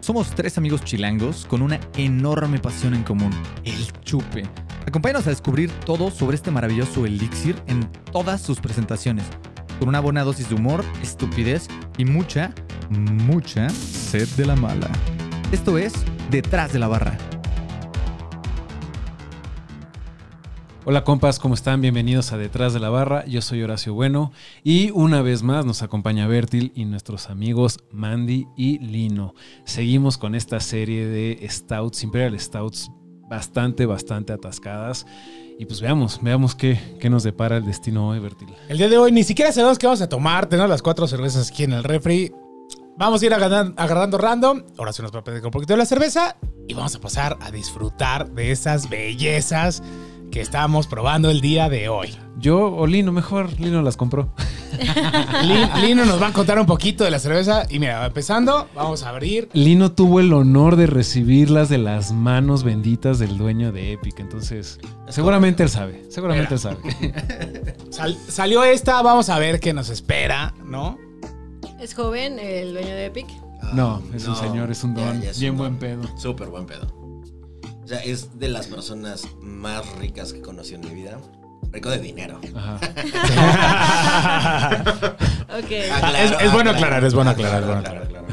Somos tres amigos chilangos con una enorme pasión en común, el chupe. Acompáñanos a descubrir todo sobre este maravilloso elixir en todas sus presentaciones, con una buena dosis de humor, estupidez y mucha, mucha sed de la mala. Esto es Detrás de la Barra. Hola compas, ¿cómo están? Bienvenidos a Detrás de la Barra. Yo soy Horacio Bueno y una vez más nos acompaña Bertil y nuestros amigos Mandy y Lino. Seguimos con esta serie de Stouts, Imperial Stouts, bastante, bastante atascadas. Y pues veamos, veamos qué, qué nos depara el destino hoy, Bertil. El día de hoy ni siquiera sabemos qué vamos a tomar. Tenemos las cuatro cervezas aquí en el refri. Vamos a ir agarrando, agarrando random. Ahora se nos va a pedir un poquito de la cerveza. Y vamos a pasar a disfrutar de esas bellezas que estamos probando el día de hoy. Yo o Lino, mejor Lino las compró. Lin- Lino nos va a contar un poquito de la cerveza. Y mira, empezando, vamos a abrir. Lino tuvo el honor de recibirlas de las manos benditas del dueño de Epic. Entonces, seguramente él sabe. Seguramente él sabe. Sal- salió esta, vamos a ver qué nos espera, ¿no? Es joven el dueño de Epic. No, es un señor, es un Ya, don. ya es bien un buen don. pedo. Súper buen pedo. O sea, es de las personas más ricas que conocí en mi vida. Rico de dinero. Ajá. Ok. Aclaro, es- es bueno aclarar, es bueno aclarar, aclaro, bueno.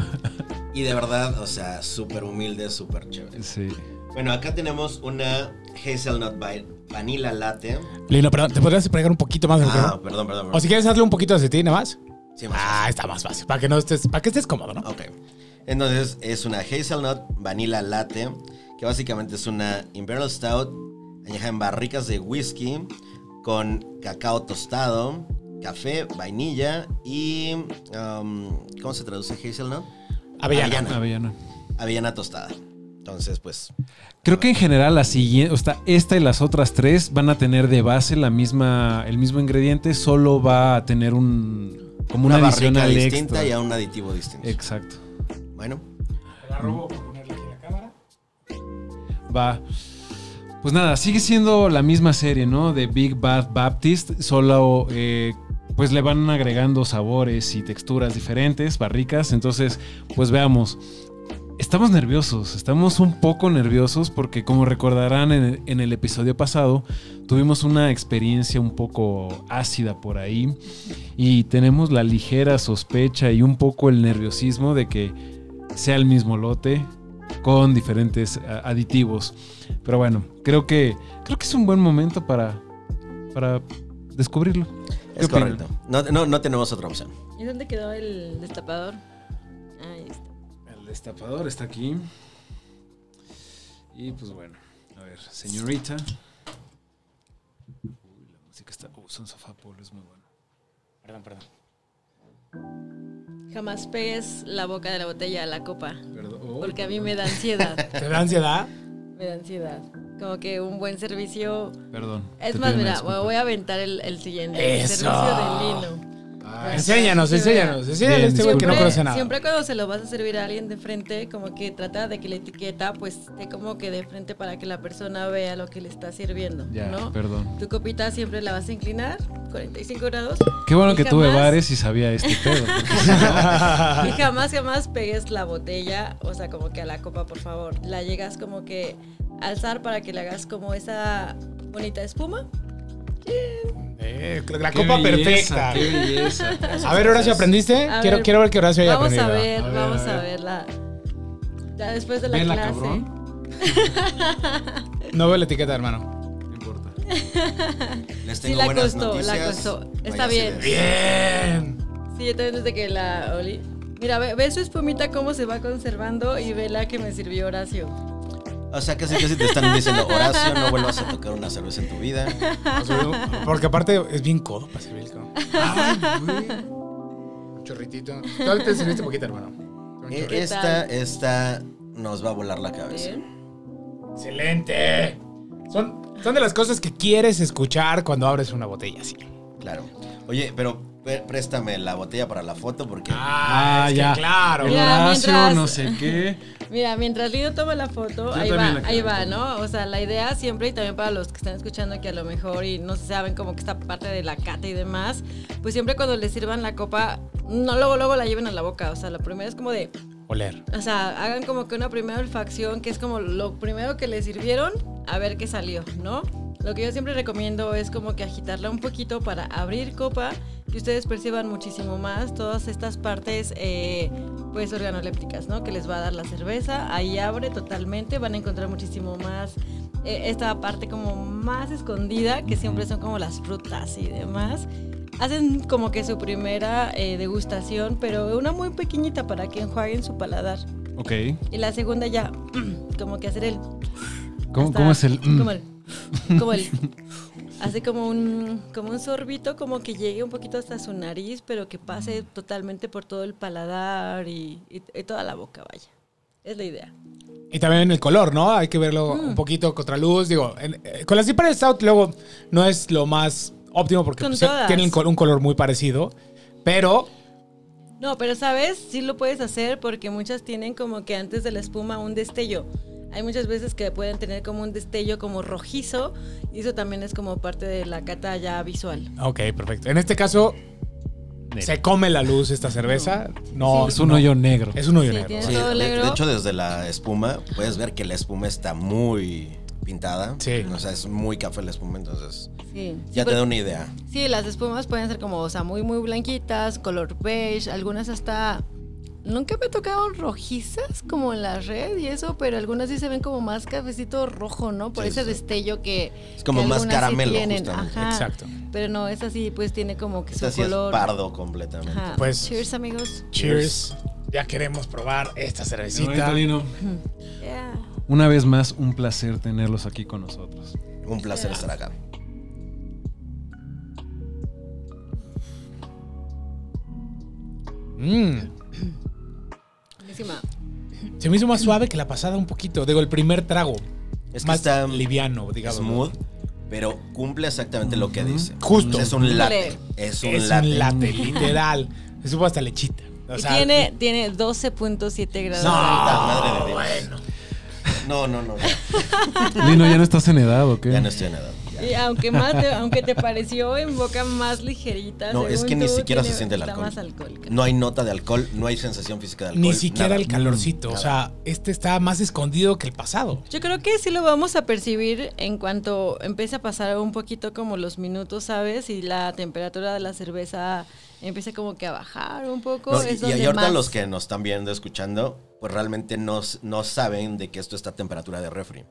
Y de verdad, o sea, súper humilde, súper chévere. Sí. Bueno, acá tenemos una Hazelnut by Vanilla Latte. Lino, perdón, ¿te podrías pegar un poquito más Ah, micrófono? perdón, perdón. O perdón. si quieres hazle un poquito de aceite nada más. Sí, más Ah, está más fácil. Para que no estés, para que estés cómodo, ¿no? Ok. Entonces es una Hazelnut Vanilla Latte, que básicamente es una Imperial Stout añejada en barricas de whisky con cacao tostado, café, vainilla y... um, ¿Cómo se traduce Hazelnut? Avellana. Avellana. Avellana. Avellana tostada. Entonces, pues... Creo que en general la siguiente, o sea, esta y las otras tres van a tener de base la misma, el mismo ingrediente, solo va a tener un como una, Una, adicional distinta extra. y a un aditivo distinto. Exacto. Bueno, La robo Va. Pues nada, sigue siendo la misma serie, ¿no? De Big Bad Baptist, solo eh, pues le van agregando sabores y texturas diferentes, barricas. Entonces, pues veamos. Estamos nerviosos, estamos un poco nerviosos porque como recordarán en el, en el episodio pasado, tuvimos una experiencia un poco ácida por ahí y tenemos la ligera sospecha y un poco el nerviosismo de que sea el mismo lote con diferentes a- aditivos. Pero bueno, creo que creo que es un buen momento para, para descubrirlo. ¿Qué es opinan? correcto. No, no, no tenemos otra opción. ¿Y dónde quedó el destapador? Ahí está. El destapador está aquí. Y pues bueno, a ver, señorita. Uy, la música está. Uh, Son Sofá Polo es muy bueno. Perdón, perdón. Jamás pegues la boca de la botella a la copa. Perdón. Oh, Porque a mí me da ansiedad. ¿Te da ansiedad? me da ansiedad. Como que un buen servicio. Perdón. Es más, mira, voy a aventar el, el siguiente. El servicio del lino. Ah, Enséñanos, enséñanos. Bien, este güey que no conoce nada. siempre cuando se lo vas a servir a alguien de frente, como que trata de que la etiqueta pues esté como que de frente para que la persona vea lo que le está sirviendo, Ya, ¿no? perdón. Tu copita siempre la vas a inclinar, 45 grados. Qué bueno que tuve jamás- bares y sabía este pedo. Y jamás, jamás pegues la botella, o sea, como que a la copa, por favor. La llegas como que a alzar para que le hagas como esa bonita espuma. Eh, la Qué copa belleza, perfecta. Qué belleza. A ver, Horacio, ¿aprendiste? A quiero, ver, quiero ver que Horacio haya Vamos aprendido. a ver, A vamos a a ver. ver la... Ya después de la Vela, clase. cabrón. No veo la etiqueta, hermano. No importa. Les Sí, tengo la buenas costó, la costó. Está bien. Bien. Sí, yo también desde que la olí. Mira, ve, ve su espumita cómo se va conservando y ve la que me sirvió Horacio. O sea, casi casi te están diciendo, Horacio, no vuelvas a tocar una cerveza en tu vida. Porque aparte es bien codo para servir el cabrón. Ay, güey. Un chorritito. Tú te serviste poquito, hermano. Un chorrito. Esta, esta nos va a volar la cabeza. Excelente. Son, son de las cosas que quieres escuchar cuando abres una botella así. Claro. Oye, pero préstame la botella para la foto porque... Ah, es que ya. claro. El Mira, Horacio, mientras- no sé qué. Mira, mientras Lido toma la foto, Yo ahí también va, la ahí quiero va. ¿no? O sea, la idea siempre, y también para los que están escuchando que a lo mejor y no saben como que esta parte de la cata y demás, pues siempre cuando les sirvan la copa, no luego luego la lleven a la boca. O sea, lo primero es como de Oler. O sea, hagan como que una primera olfacción, que es como lo primero que les sirvieron, a ver qué salió, ¿no? Lo que yo siempre recomiendo es como que agitarla un poquito para abrir copa y ustedes perciban muchísimo más todas estas partes, eh, pues, organolépticas, ¿no? Que les va a dar la cerveza. Ahí abre totalmente, van a encontrar muchísimo más eh, esta parte como más escondida, que siempre son como las frutas y demás. Hacen como que su primera eh, degustación, pero una muy pequeñita para que enjuaguen su paladar. Ok. Y la segunda ya, como que hacer el... ¿Cómo, hasta- cómo es el...? mm? Como el... Como el... Hace como un, como un sorbito, como que llegue un poquito hasta su nariz, pero que pase totalmente por todo el paladar y, y- y toda la boca, vaya. Es la idea. Y también el color, ¿no? Hay que verlo Mm. un poquito contra luz. Digo, en- eh, con las Imperial Stout luego no es lo más óptimo porque pues, tienen un color muy parecido. Pero No, pero sabes, sí lo puedes hacer porque muchas tienen como que antes de la espuma un destello. Hay muchas veces que pueden tener como un destello como rojizo y eso también es como parte de la cata ya visual. Ok, perfecto. En este caso, se come la luz esta cerveza. No, Sí. Es un no. hoyo negro. Es un hoyo Sí, negro. tiene Sí, todo de, negro. de hecho, desde la espuma, puedes ver que la espuma está muy pintada. Sí. O sea, es muy café la espuma, entonces Sí, sí, ya te da una idea. sí, las espumas pueden ser como, o sea, muy, muy blanquitas, color beige, algunas hasta... Nunca me tocaron rojizas como en la red y eso, pero algunas sí se ven como más cafecito rojo, ¿no? Por Sí, ese sí. destello que... Es como que más sí caramelo, tienen. Ajá. Exacto. Pero no, esa sí, pues tiene como que Esta su sí es color... pardo completamente. Ajá. Pues- Cheers, amigos. Cheers. Ya queremos probar esta cervecita. Yeah. Una vez más, un placer tenerlos aquí con nosotros. Un placer estar acá. Mm. Buenísima. Se me hizo más suave que la pasada un poquito. Digo, el primer trago. Es que más está liviano, digamos. smooth, pero cumple exactamente lo que dice. Justo. Es un latte. Es un Es latte. un latte, literal. Se supo hasta lechita. O Y sea, tiene, tiene 12.7 grados. No, Madre de Dios. No, no, no. Lino, ¿ya no estás en edad o qué? Ya no estoy en edad. Y aunque más te, aunque te pareció en boca más ligerita. No, es que ni tú, siquiera se siente el alcohol. No hay nota de alcohol, no hay sensación física de alcohol. Ni siquiera nada. el calorcito. O sea, este está más escondido que el pasado. Yo creo que sí lo vamos a percibir en cuanto empiece a pasar un poquito como los minutos, ¿sabes? Y la temperatura de la cerveza empiece como que a bajar un poco. No, es y, y donde ahorita más- los que nos están viendo, escuchando, pues realmente no, no saben de que esto está a temperatura de refri.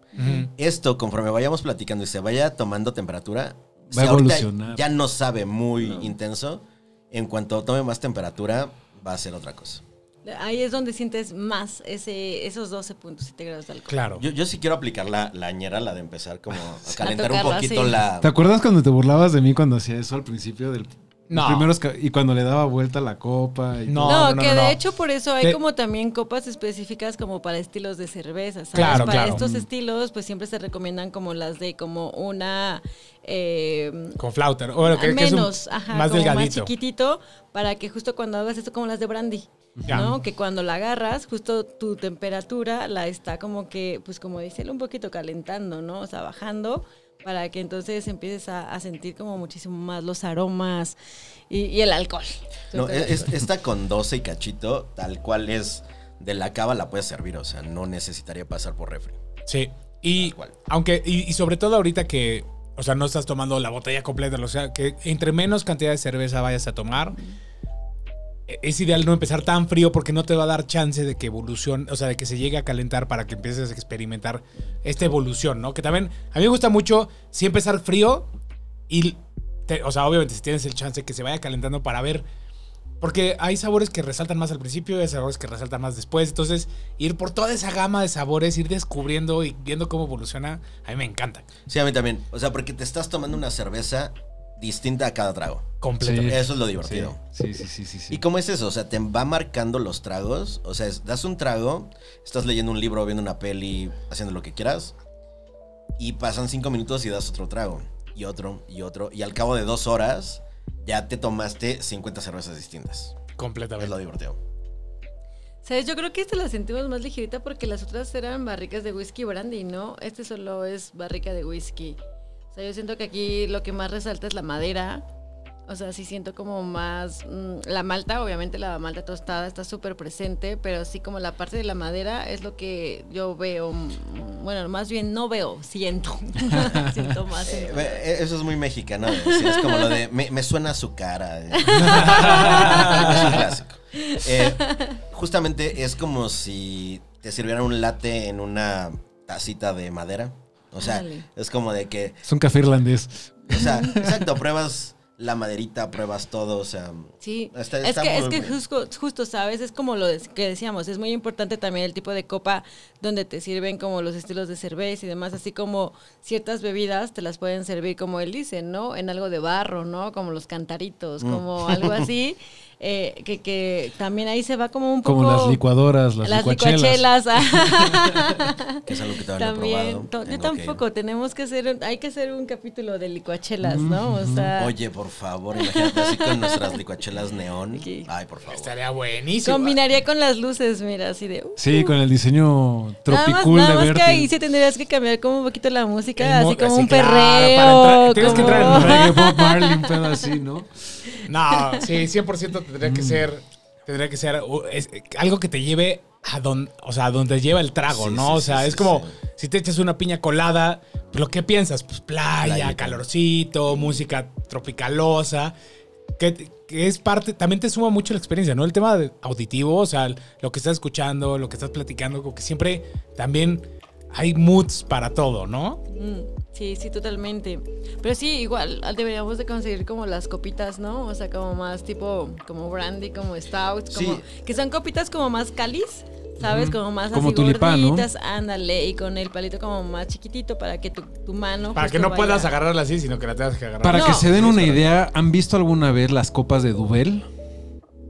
Esto, conforme vayamos platicando y se vaya tomando temperatura, Va a si ahorita evolucionar. ya no sabe muy intenso, en cuanto tome más temperatura, va a ser otra cosa. Ahí es donde sientes más ese, esos 12.7 grados de alcohol. Claro. Yo, yo sí quiero aplicar la, la ñera, la de empezar como a calentar un tocarla, poquito sí. la... ¿Te acuerdas cuando te burlabas de mí cuando hacía eso al principio del No. los primeros y cuando le daba vuelta la copa y No? No, que no, no. de hecho por eso hay como también copas específicas como para estilos de cerveza, ¿sabes? Claro, para claro. estos Mm. estilos pues siempre se recomiendan como las de como una eh, Con flauta. O bueno, que, que es un- menos, ajá, más como más delgadito. chiquitito para que justo cuando hagas esto como las de brandy. ¿no? Que cuando la agarras, justo tu temperatura la está como que, pues como dice él, un poquito calentando, ¿no? O sea, bajando para que entonces empieces a, a sentir como muchísimo más los aromas y, y el alcohol. No, es, esta con 12 y cachito, tal cual es de la cava, la puedes servir. O sea, no necesitaría pasar por refri. Sí. Y aunque, y, y sobre todo ahorita que, o sea, no estás tomando la botella completa, o sea, que entre menos cantidad de cerveza vayas a tomar, es ideal no empezar tan frío porque no te va a dar chance de que evolucione, o sea, de que se llegue a calentar para que empieces a experimentar esta evolución, ¿no? Que también a mí me gusta mucho sí empezar frío y, o sea, obviamente si tienes el chance que se vaya calentando para ver, porque hay sabores que resaltan más al principio y hay sabores que resaltan más después, entonces ir por toda esa gama de sabores, ir descubriendo y viendo cómo evoluciona, a mí me encanta, Sí, a mí también. O sea, porque te estás tomando una cerveza distinta a cada trago. completamente. Eso es lo divertido. sí, sí, sí, sí, sí. ¿Y cómo es eso? O sea, te va marcando los tragos. O sea, es- das un trago, estás leyendo un libro, viendo una peli, haciendo lo que quieras. Y pasan cinco minutos y das otro trago. Y otro, y otro. Y al cabo de dos horas, ya te tomaste 50 cervezas distintas. Es lo completamente. divertido. ¿Sabes? Yo creo que esta la sentimos más ligerita porque las otras eran barricas de whisky brandy, ¿no? Este solo es barrica de whisky. Sea, yo siento que aquí lo que más resalta es la madera. O sea, sí siento como más mm, la malta, obviamente la malta tostada está súper presente, pero sí como la parte de la madera es lo que yo veo, mm, bueno, más bien no veo, siento. siento más. en- Eh, Eso es muy mexicano. es como lo de me, me suena a su cara. eh. es un clásico. Eh, justamente es como si te sirvieran un latte en una tacita de madera. O sea, es como de que, Es un café irlandés. o sea, exacto, pruebas la maderita, pruebas todo, o sea, Sí, Está- es que, es que justo, justo, ¿sabes? Es como lo que decíamos, es muy importante también el tipo de copa donde te sirven como los estilos de cerveza y demás, así como ciertas bebidas te las pueden servir, como él dice, ¿no? En algo de barro, ¿no? Como los cantaritos, Mm. como algo así, eh, que, que también ahí se va como un poco... Como las licuadoras, las, Las licuachelas. licuachelas. que es algo que todavía no he También, probado. yo Tengo que- tampoco, tenemos que hacer, un- hay que hacer un capítulo de licuachelas, ¿no? O sea, Oye, por favor, imagínate así con nuestras licuachelas neón. Sí. Ay, por favor. Estaría buenísimo. combinaría con las luces, mira, así de... uh, Sí, con el diseño Nada más, nada de más que ahí sí tendrías que cambiar como un poquito la música, así como sí, un claro, perreo. para entrar- tienes que entrar en Reggae Bob Marley, un pedo así, ¿no? No, sí, 100% tendría que ser, tendría que ser uh, es- algo que te lleve a donde, o sea, a donde lleva el trago, Sí, ¿no? sí, o sea, sí, es sí, como sí. si te echas una piña colada, pues, ¿lo que piensas? Pues playa, Playita. calorcito, música tropicalosa, que, que es parte, también te suma mucho la experiencia, ¿no? El tema de auditivo, o sea, lo que estás escuchando, lo que estás platicando, como que siempre también hay moods para todo, ¿no? Mm, Sí, sí, totalmente. Pero sí, igual ah, deberíamos de conseguir como las copitas, ¿no? O sea, como más tipo, como brandy, como stout, como Sí. que son copitas como más cáliz, ¿sabes? Como más Como así tulipán, ¿no? gorditas, ándale, y con el palito como más chiquitito para que tu, tu mano Para que no puedas agarrarla así, sino que la tengas que agarrar. Para No. que se den una idea, ¿han visto alguna vez las copas de Duvel?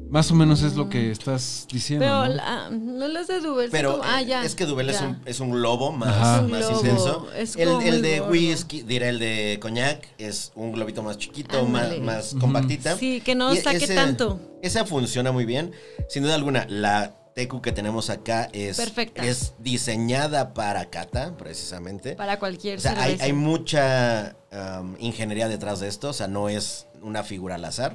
Más o menos es lo que estás diciendo. Pero ¿no? la- no las de Dubel, son Pero como- ah, ya. es que Dubel es un, es un lobo más. Un más intenso. es El, de gordo. whisky, diré el de coñac, es un globito más chiquito, más, más compactita. Sí, que no Y saque tanto. Esa funciona muy bien. Sin duda alguna, la tecu que tenemos acá es, Perfecta. es diseñada para cata, precisamente. Para cualquier O sea, hay mucha um, ingeniería detrás de esto, o sea, no es una figura al azar.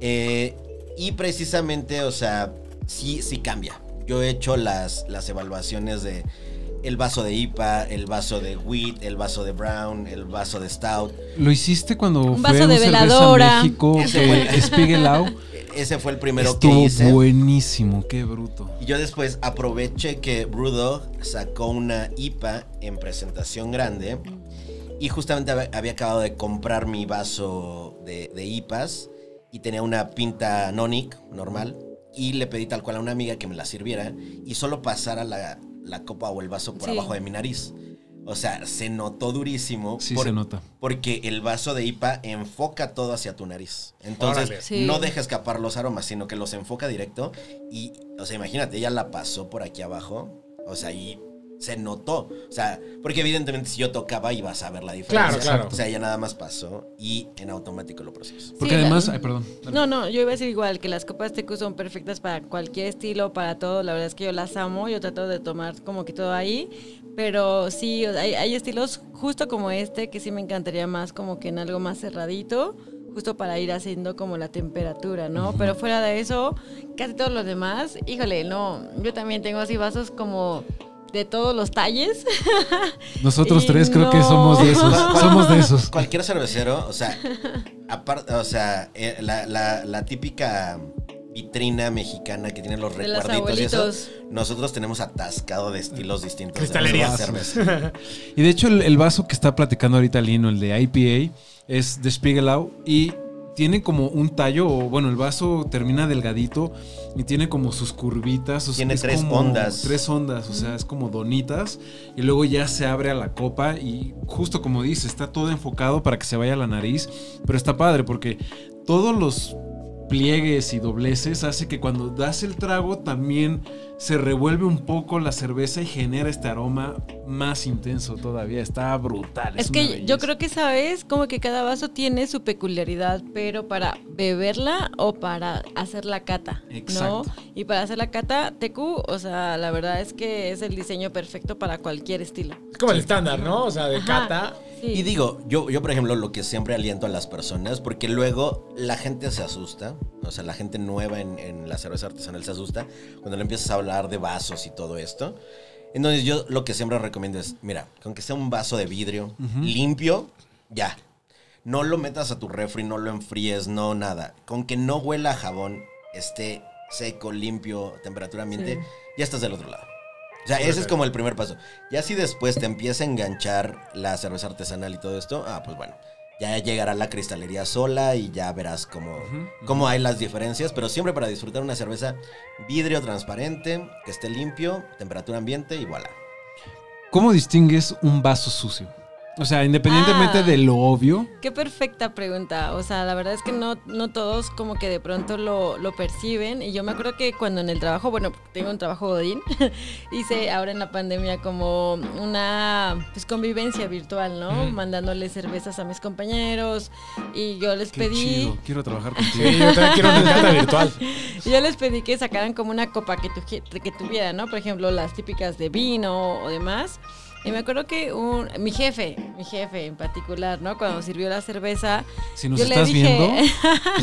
Eh, y precisamente, o sea, sí, sí cambia. Yo he hecho las, las evaluaciones de el vaso de IPA, el vaso de wheat, el vaso de brown, el vaso de stout. Lo hiciste cuando Un fue vaso de veladora. México Ese que fue- Spiegelau E- Ese fue el primero que estuvo hice. buenísimo, qué bruto. Y yo después aproveché que Brewdog sacó una IPA en presentación grande. Y justamente hab- había acabado de comprar mi vaso de, de IPAs. Y tenía una pinta Nonic normal. Y le pedí tal cual a una amiga que me la sirviera. Y solo pasara la, la copa o el vaso por Sí. abajo de mi nariz. O sea, se notó durísimo. Sí por- se nota. Porque el vaso de IPA enfoca todo hacia tu nariz. Entonces. Sí. no deja escapar los aromas, sino que los enfoca directo. Y, o sea, imagínate, ella la pasó por aquí abajo. O sea, y se notó. O sea, porque evidentemente si yo tocaba ibas a ver la diferencia. Claro, claro. O sea, ella nada más pasó y en automático lo procesó. Porque Sí, la- además, ay, perdón. dale. No, no, yo iba a decir igual que las copas TQ son perfectas para cualquier estilo, para todo. La verdad es que yo las amo, yo trato de tomar como que todo ahí. Pero sí, hay estilos justo como este que sí me encantaría más como que en algo más cerradito, justo para ir haciendo como la temperatura, ¿no? Pero fuera de eso, casi todos los demás, híjole, no, yo también tengo así vasos como de todos los talles. Nosotros Y tres creo que somos de esos. somos de esos. Cualquier cervecero, o sea, aparte, o sea, eh, la, la- la típica vitrina mexicana que tiene los De recuerditos y eso, nosotros tenemos atascado de estilos distintos. de Cristalerías. cerveza. Y de hecho, el, el vaso que está platicando ahorita Lino, el de IPA, es de Spiegelau y tiene como un tallo, o bueno, el vaso termina delgadito y tiene como sus curvitas. o sea, Tiene es tres como ondas. Tres ondas, o sea, es como donitas. Y luego ya se abre a la copa y justo como dice, está todo enfocado para que se vaya a la nariz. Pero está padre porque todos los pliegues y dobleces hace que cuando das el trago también se revuelve un poco la cerveza y genera este aroma más intenso todavía. Está brutal. Es que yo creo que sabes como que cada vaso tiene su peculiaridad, pero para beberla o para hacer la cata, Exacto. ¿no? Y para hacer la cata, TQ, o sea, la verdad es que es el diseño perfecto para cualquier estilo. Es como el estándar, ¿no? O sea, de Ajá. cata. Sí. Y digo, yo, yo por ejemplo, lo que siempre aliento a las personas, porque luego la gente se asusta, o sea, la gente nueva en, en la cerveza artesanal se asusta cuando le empiezas a hablar de vasos y todo esto. Entonces yo lo que siempre recomiendo es, mira, con que sea un vaso de vidrio limpio, ya. No lo metas a tu refri, no lo enfríes, no nada. Con que no huela a jabón, esté seco, limpio, temperatura ambiente, Sí. ya estás del otro lado. O sea, ese es como el primer paso. Ya si después te empieza a enganchar la cerveza artesanal y todo esto, ah, pues bueno, ya llegará la cristalería sola y ya verás cómo, cómo hay las diferencias. Pero siempre para disfrutar una cerveza, vidrio transparente, que esté limpio, temperatura ambiente y voilà. ¿Cómo distingues un vaso sucio? O sea, independientemente Ah. de lo obvio. Qué perfecta pregunta. O sea, la verdad es que no, no todos como que de pronto lo, lo perciben. Y yo me acuerdo que cuando en el trabajo, bueno, tengo un trabajo godín, hice ahora en la pandemia como una pues, convivencia virtual, ¿no? Mandándole cervezas a mis compañeros. Y yo les Qué pedí... chido, quiero trabajar contigo. Sí, yo también quiero una encanta virtual. Y yo les pedí que sacaran como una copa que, tu- que tuviera, ¿no? Por ejemplo, las típicas de vino o demás. Y me acuerdo que un, mi jefe, mi jefe en particular, ¿no? Cuando sirvió la cerveza, Si nos yo le estás dije- viendo,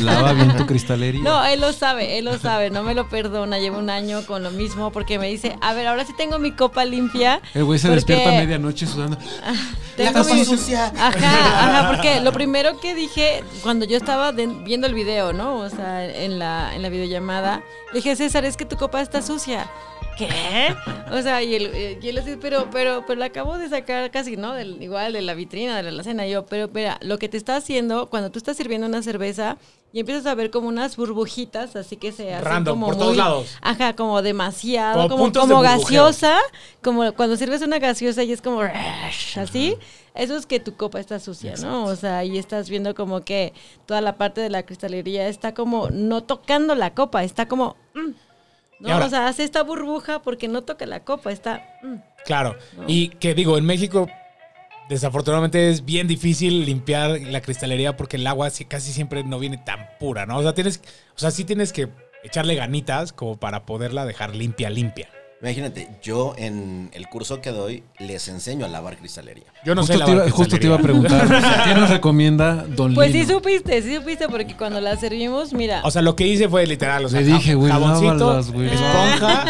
lava bien tu cristalería. no, él lo sabe, él lo sabe, no me lo perdona, llevo un año con lo mismo porque me dice, a ver, ahora sí tengo mi copa limpia. El güey se porque despierta a medianoche sudando. tengo La copa mi- sucia. Ajá, ajá, porque lo primero que dije cuando yo estaba de- viendo el video, ¿no? O sea, en la, en la videollamada, dije, César, es que tu copa está sucia. ¿Qué? O sea, y él, eh, y él así, pero, pero, pero la acabo de sacar casi, ¿no? Del, igual de la vitrina, de la alacena. Y yo, pero, mira, lo que te está haciendo, cuando tú estás sirviendo una cerveza y empiezas a ver como unas burbujitas, así que se hacen Random, como por todos lados. Ajá, como demasiado, Como como, como, de gaseosa, como cuando sirves una gaseosa y es como así, eso es que tu copa está sucia, ¿no? O sea, ahí estás viendo como que toda la parte de la cristalería está como no tocando la copa, está como mm, Y no, ahora- o sea, hace esta burbuja porque no toca la copa, está mm. Claro. Y que digo, en México, desafortunadamente es bien difícil limpiar la cristalería porque el agua casi siempre no viene tan pura, ¿no? O sea, tienes, o sea, sí tienes que echarle ganitas como para poderla dejar limpia, limpia. Imagínate, yo en el curso que doy les enseño a lavar cristalería. Yo no justo, sé te lavar iba, justo te iba a preguntar, ¿qué nos recomienda Don Pues Lino? sí supiste, sí supiste porque cuando la servimos, mira, O sea, lo que hice fue literal, o sea, Le dije, güey, jaboncito, lávalas, güey. esponja,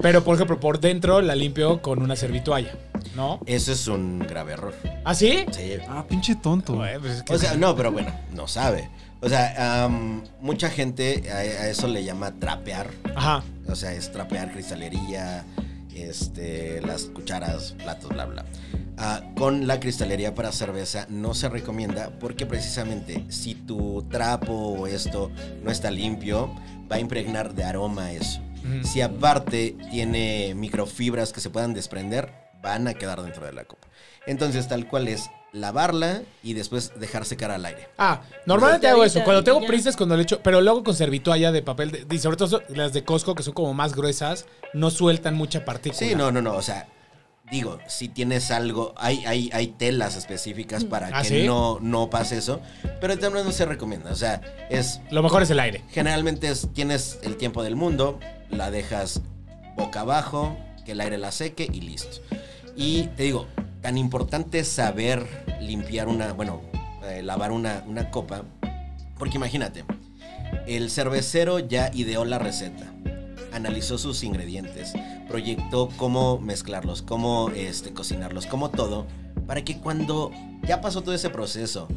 pero por ejemplo, por dentro la limpio con una servitoalla, ¿no? Eso es un grave error. ¿Ah, sí? Sí. Ah, pinche tonto. Güey, pues es que- O sea, no, pero bueno, no sabe. O sea, mucha gente a, a eso le llama trapear. Ajá. O sea, es trapear cristalería, este, las cucharas, platos, bla, bla. Ah, con la cristalería para cerveza no se recomienda porque precisamente si tu trapo o esto no está limpio, va a impregnar de aroma eso. Si aparte tiene microfibras que se puedan desprender, van a quedar dentro de la copa. Entonces, tal cual es lavarla y después dejar secar al aire. Ah, normalmente hago eso. Cuando tengo ya. prisas, cuando le echo, pero luego con servitoalla de papel, de- y sobre todo las de Costco, que son como más gruesas, no sueltan mucha partícula. Sí, no, no, no. O sea, digo, si tienes algo, hay, hay, hay telas específicas para ¿Ah, que sí? no, no pase eso, pero también no se recomienda. O sea, es Lo mejor es el aire. generalmente es, tienes el tiempo del mundo, la dejas boca abajo, que el aire la seque y listo. Y te digo, tan importante saber limpiar una, bueno, eh, lavar una, una copa, porque imagínate, el cervecero ya ideó la receta, analizó sus ingredientes, proyectó cómo mezclarlos, cómo este, cocinarlos, cómo todo, para que cuando ya pasó todo ese proceso,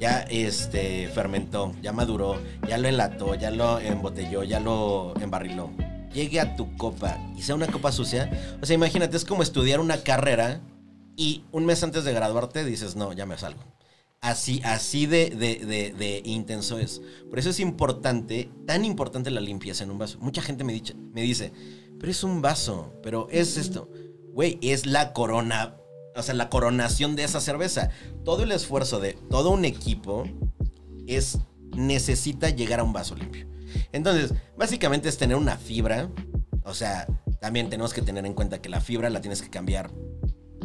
ya este, fermentó, ya maduró, ya lo enlató, ya lo embotelló, ya lo embarriló, llegue a tu copa y sea una copa sucia, o sea, imagínate, es como estudiar una carrera y un mes antes de graduarte dices, no, ya me salgo. Así, así de, de, de- intenso es. Por eso es importante, tan importante la limpieza en un vaso. Mucha gente me, dice, me dice, pero es un vaso, pero es esto. Güey, es la corona, o sea, la coronación de esa cerveza. Todo el esfuerzo de todo un equipo es, necesita llegar a un vaso limpio. Entonces, básicamente es tener una fibra. O sea, también tenemos que tener en cuenta que la fibra la tienes que cambiar.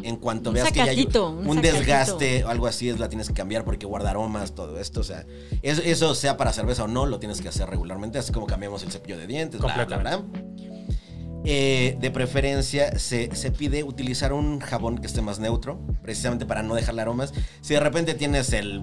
En cuanto Un veas que ya hay un, desgaste o algo así, es la tienes que cambiar porque guarda aromas, todo esto. O sea, eso, eso sea para cerveza o no, lo tienes que hacer regularmente, así como cambiamos el cepillo de dientes, bla, bla, bla. Eh, de preferencia, se, se pide utilizar un jabón que esté más neutro, precisamente para no dejarle aromas. Si de repente tienes el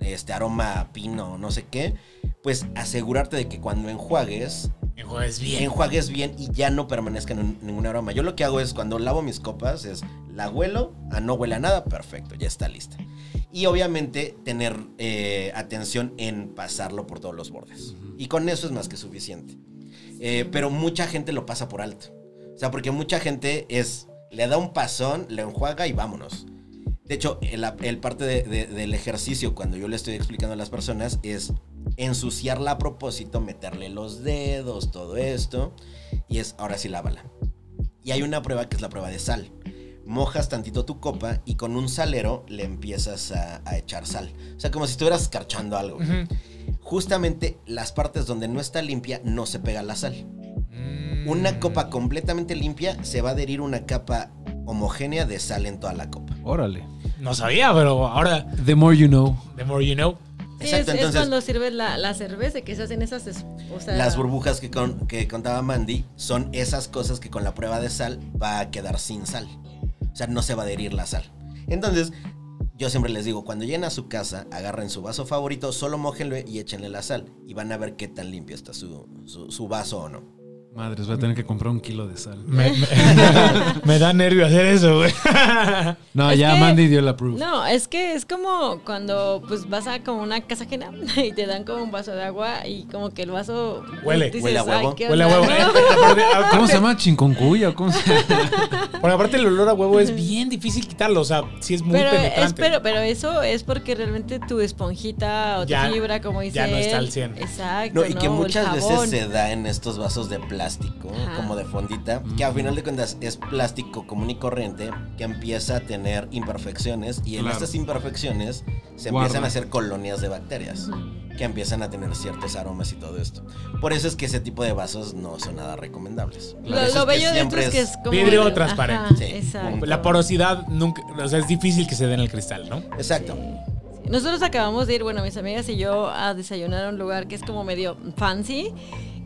este aroma a pino o no sé qué, pues asegurarte de que cuando enjuagues, Enjuagues bien. enjuagues bien y ya no permanezca en ningún aroma. Yo lo que hago es cuando lavo mis copas es la huelo, a no huele a nada, perfecto, ya está lista. Y obviamente tener eh, atención en pasarlo por todos los bordes. Y con eso es más que suficiente. Eh, pero mucha gente lo pasa por alto. O sea, porque mucha gente es, le da un pasón, le enjuaga y vámonos. De hecho, el, el parte de- de- del ejercicio, cuando yo le estoy explicando a las personas, es ensuciarla a propósito, meterle los dedos, todo esto. Y es, ahora sí lávala. Y hay una prueba que es la prueba de sal. Mojas tantito tu copa y con un salero le empiezas a, a echar sal. O sea, como si estuvieras escarchando algo. Justamente las partes donde no está limpia no se pega la sal. Mm. Una copa completamente limpia se va a adherir una capa homogénea de sal en toda la copa. Órale. No sabía, pero ahora, The more you know. the more you know. Sí, Exacto, es, es entonces- cuando sirves la, la cerveza que se hacen esas. es- O sea, Las burbujas que, con- que contaba Mandy son esas cosas que con la prueba de sal va a quedar sin sal. O sea, no se va a adherir la sal. Entonces, yo siempre les digo, cuando lleguen a su casa, agarren su vaso favorito, solo mójenlo y échenle la sal. Y van a ver qué tan limpio está su- su vaso o no. Madres, voy a tener que comprar un kilo de sal. Me, me- me da nervio hacer eso, güey. No, Es ya que- Mandy dio la proof. No, es que es como cuando pues vas a como una casa ajena y te dan como un vaso de agua y como que el vaso Huele, dices, huele a huevo. "Ay, ¿qué Huele a onda?", huevo. ¿Cómo se llama? ¿Chinconcuya? ¿o ¿Cómo se llama? Porque aparte el olor a huevo es bien difícil quitarlo. O sea, sí es muy Pero, es, penetrante. pero, pero eso es porque realmente tu esponjita o Ya- tu fibra, como dice ya no está al 100. Exacto. No, y que muchas veces se da en estos vasos de plástico, Ajá. como de fondita, que a final de cuentas es plástico común y corriente, que empieza a tener imperfecciones y en Claro. estas imperfecciones se Guarda. empiezan a hacer colonias de bacterias que empiezan a tener ciertos aromas y todo esto. Por eso es que ese tipo de vasos no son nada recomendables. Lo, lo es bello de esto siempre es que es como. vidrio Ajá, transparente. Sí. exacto. La porosidad nunca. O sea, es difícil que se dé en el cristal, ¿no? Exacto. Sí. Nosotros acabamos de ir, bueno, mis amigas y yo, a desayunar a un lugar que es como medio fancy.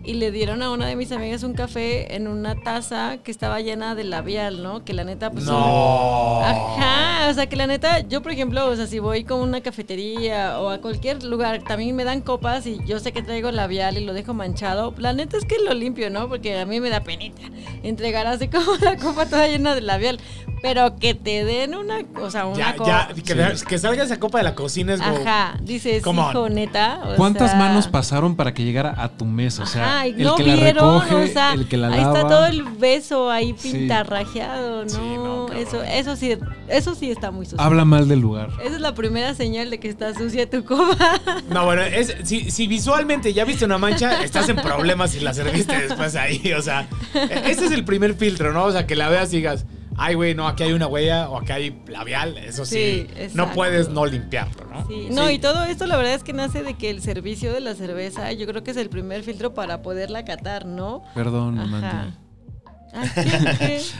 Y le dieron a una de mis amigas un café en una taza que estaba llena de labial, ¿no? Que la neta, pues. No. Ajá, o sea que la neta, yo por ejemplo, o sea, si voy con una cafetería o a cualquier lugar, también me dan copas y yo sé que traigo labial y lo dejo manchado, la neta es que lo limpio, ¿no? Porque a mí me da penita entregar así como la copa toda llena de labial, pero que te den una, o sea, una Ya, copa. ya, que, que salga esa copa de la cocina es como. Ajá, dices, hijo, neta. o ¿Cuántas sea, manos pasaron para que llegara a tu mesa? O sea, Ajá, y el no que la vieron, recoge, o sea, el que la ahí lava. está todo el beso ahí Sí. pintarrajeado, ¿no? Sí, no, eso, eso sí, eso sí está muy sucio. Habla mal del lugar. Esa es la primera señal de que está sucia tu copa. No, bueno, es, si, si visualmente ya viste una mancha, estás en problemas si la serviste después ahí. O sea, e- ese es el primer filtro, ¿no? O sea, que la veas y digas, ay, güey, no, aquí hay una huella o aquí hay labial. Eso sí, Sí, no puedes no limpiarlo, ¿no? Sí, no, Sí. y todo esto la verdad es que nace de que el servicio de la cerveza, yo creo que es el primer filtro para poderla catar, ¿no? Perdón.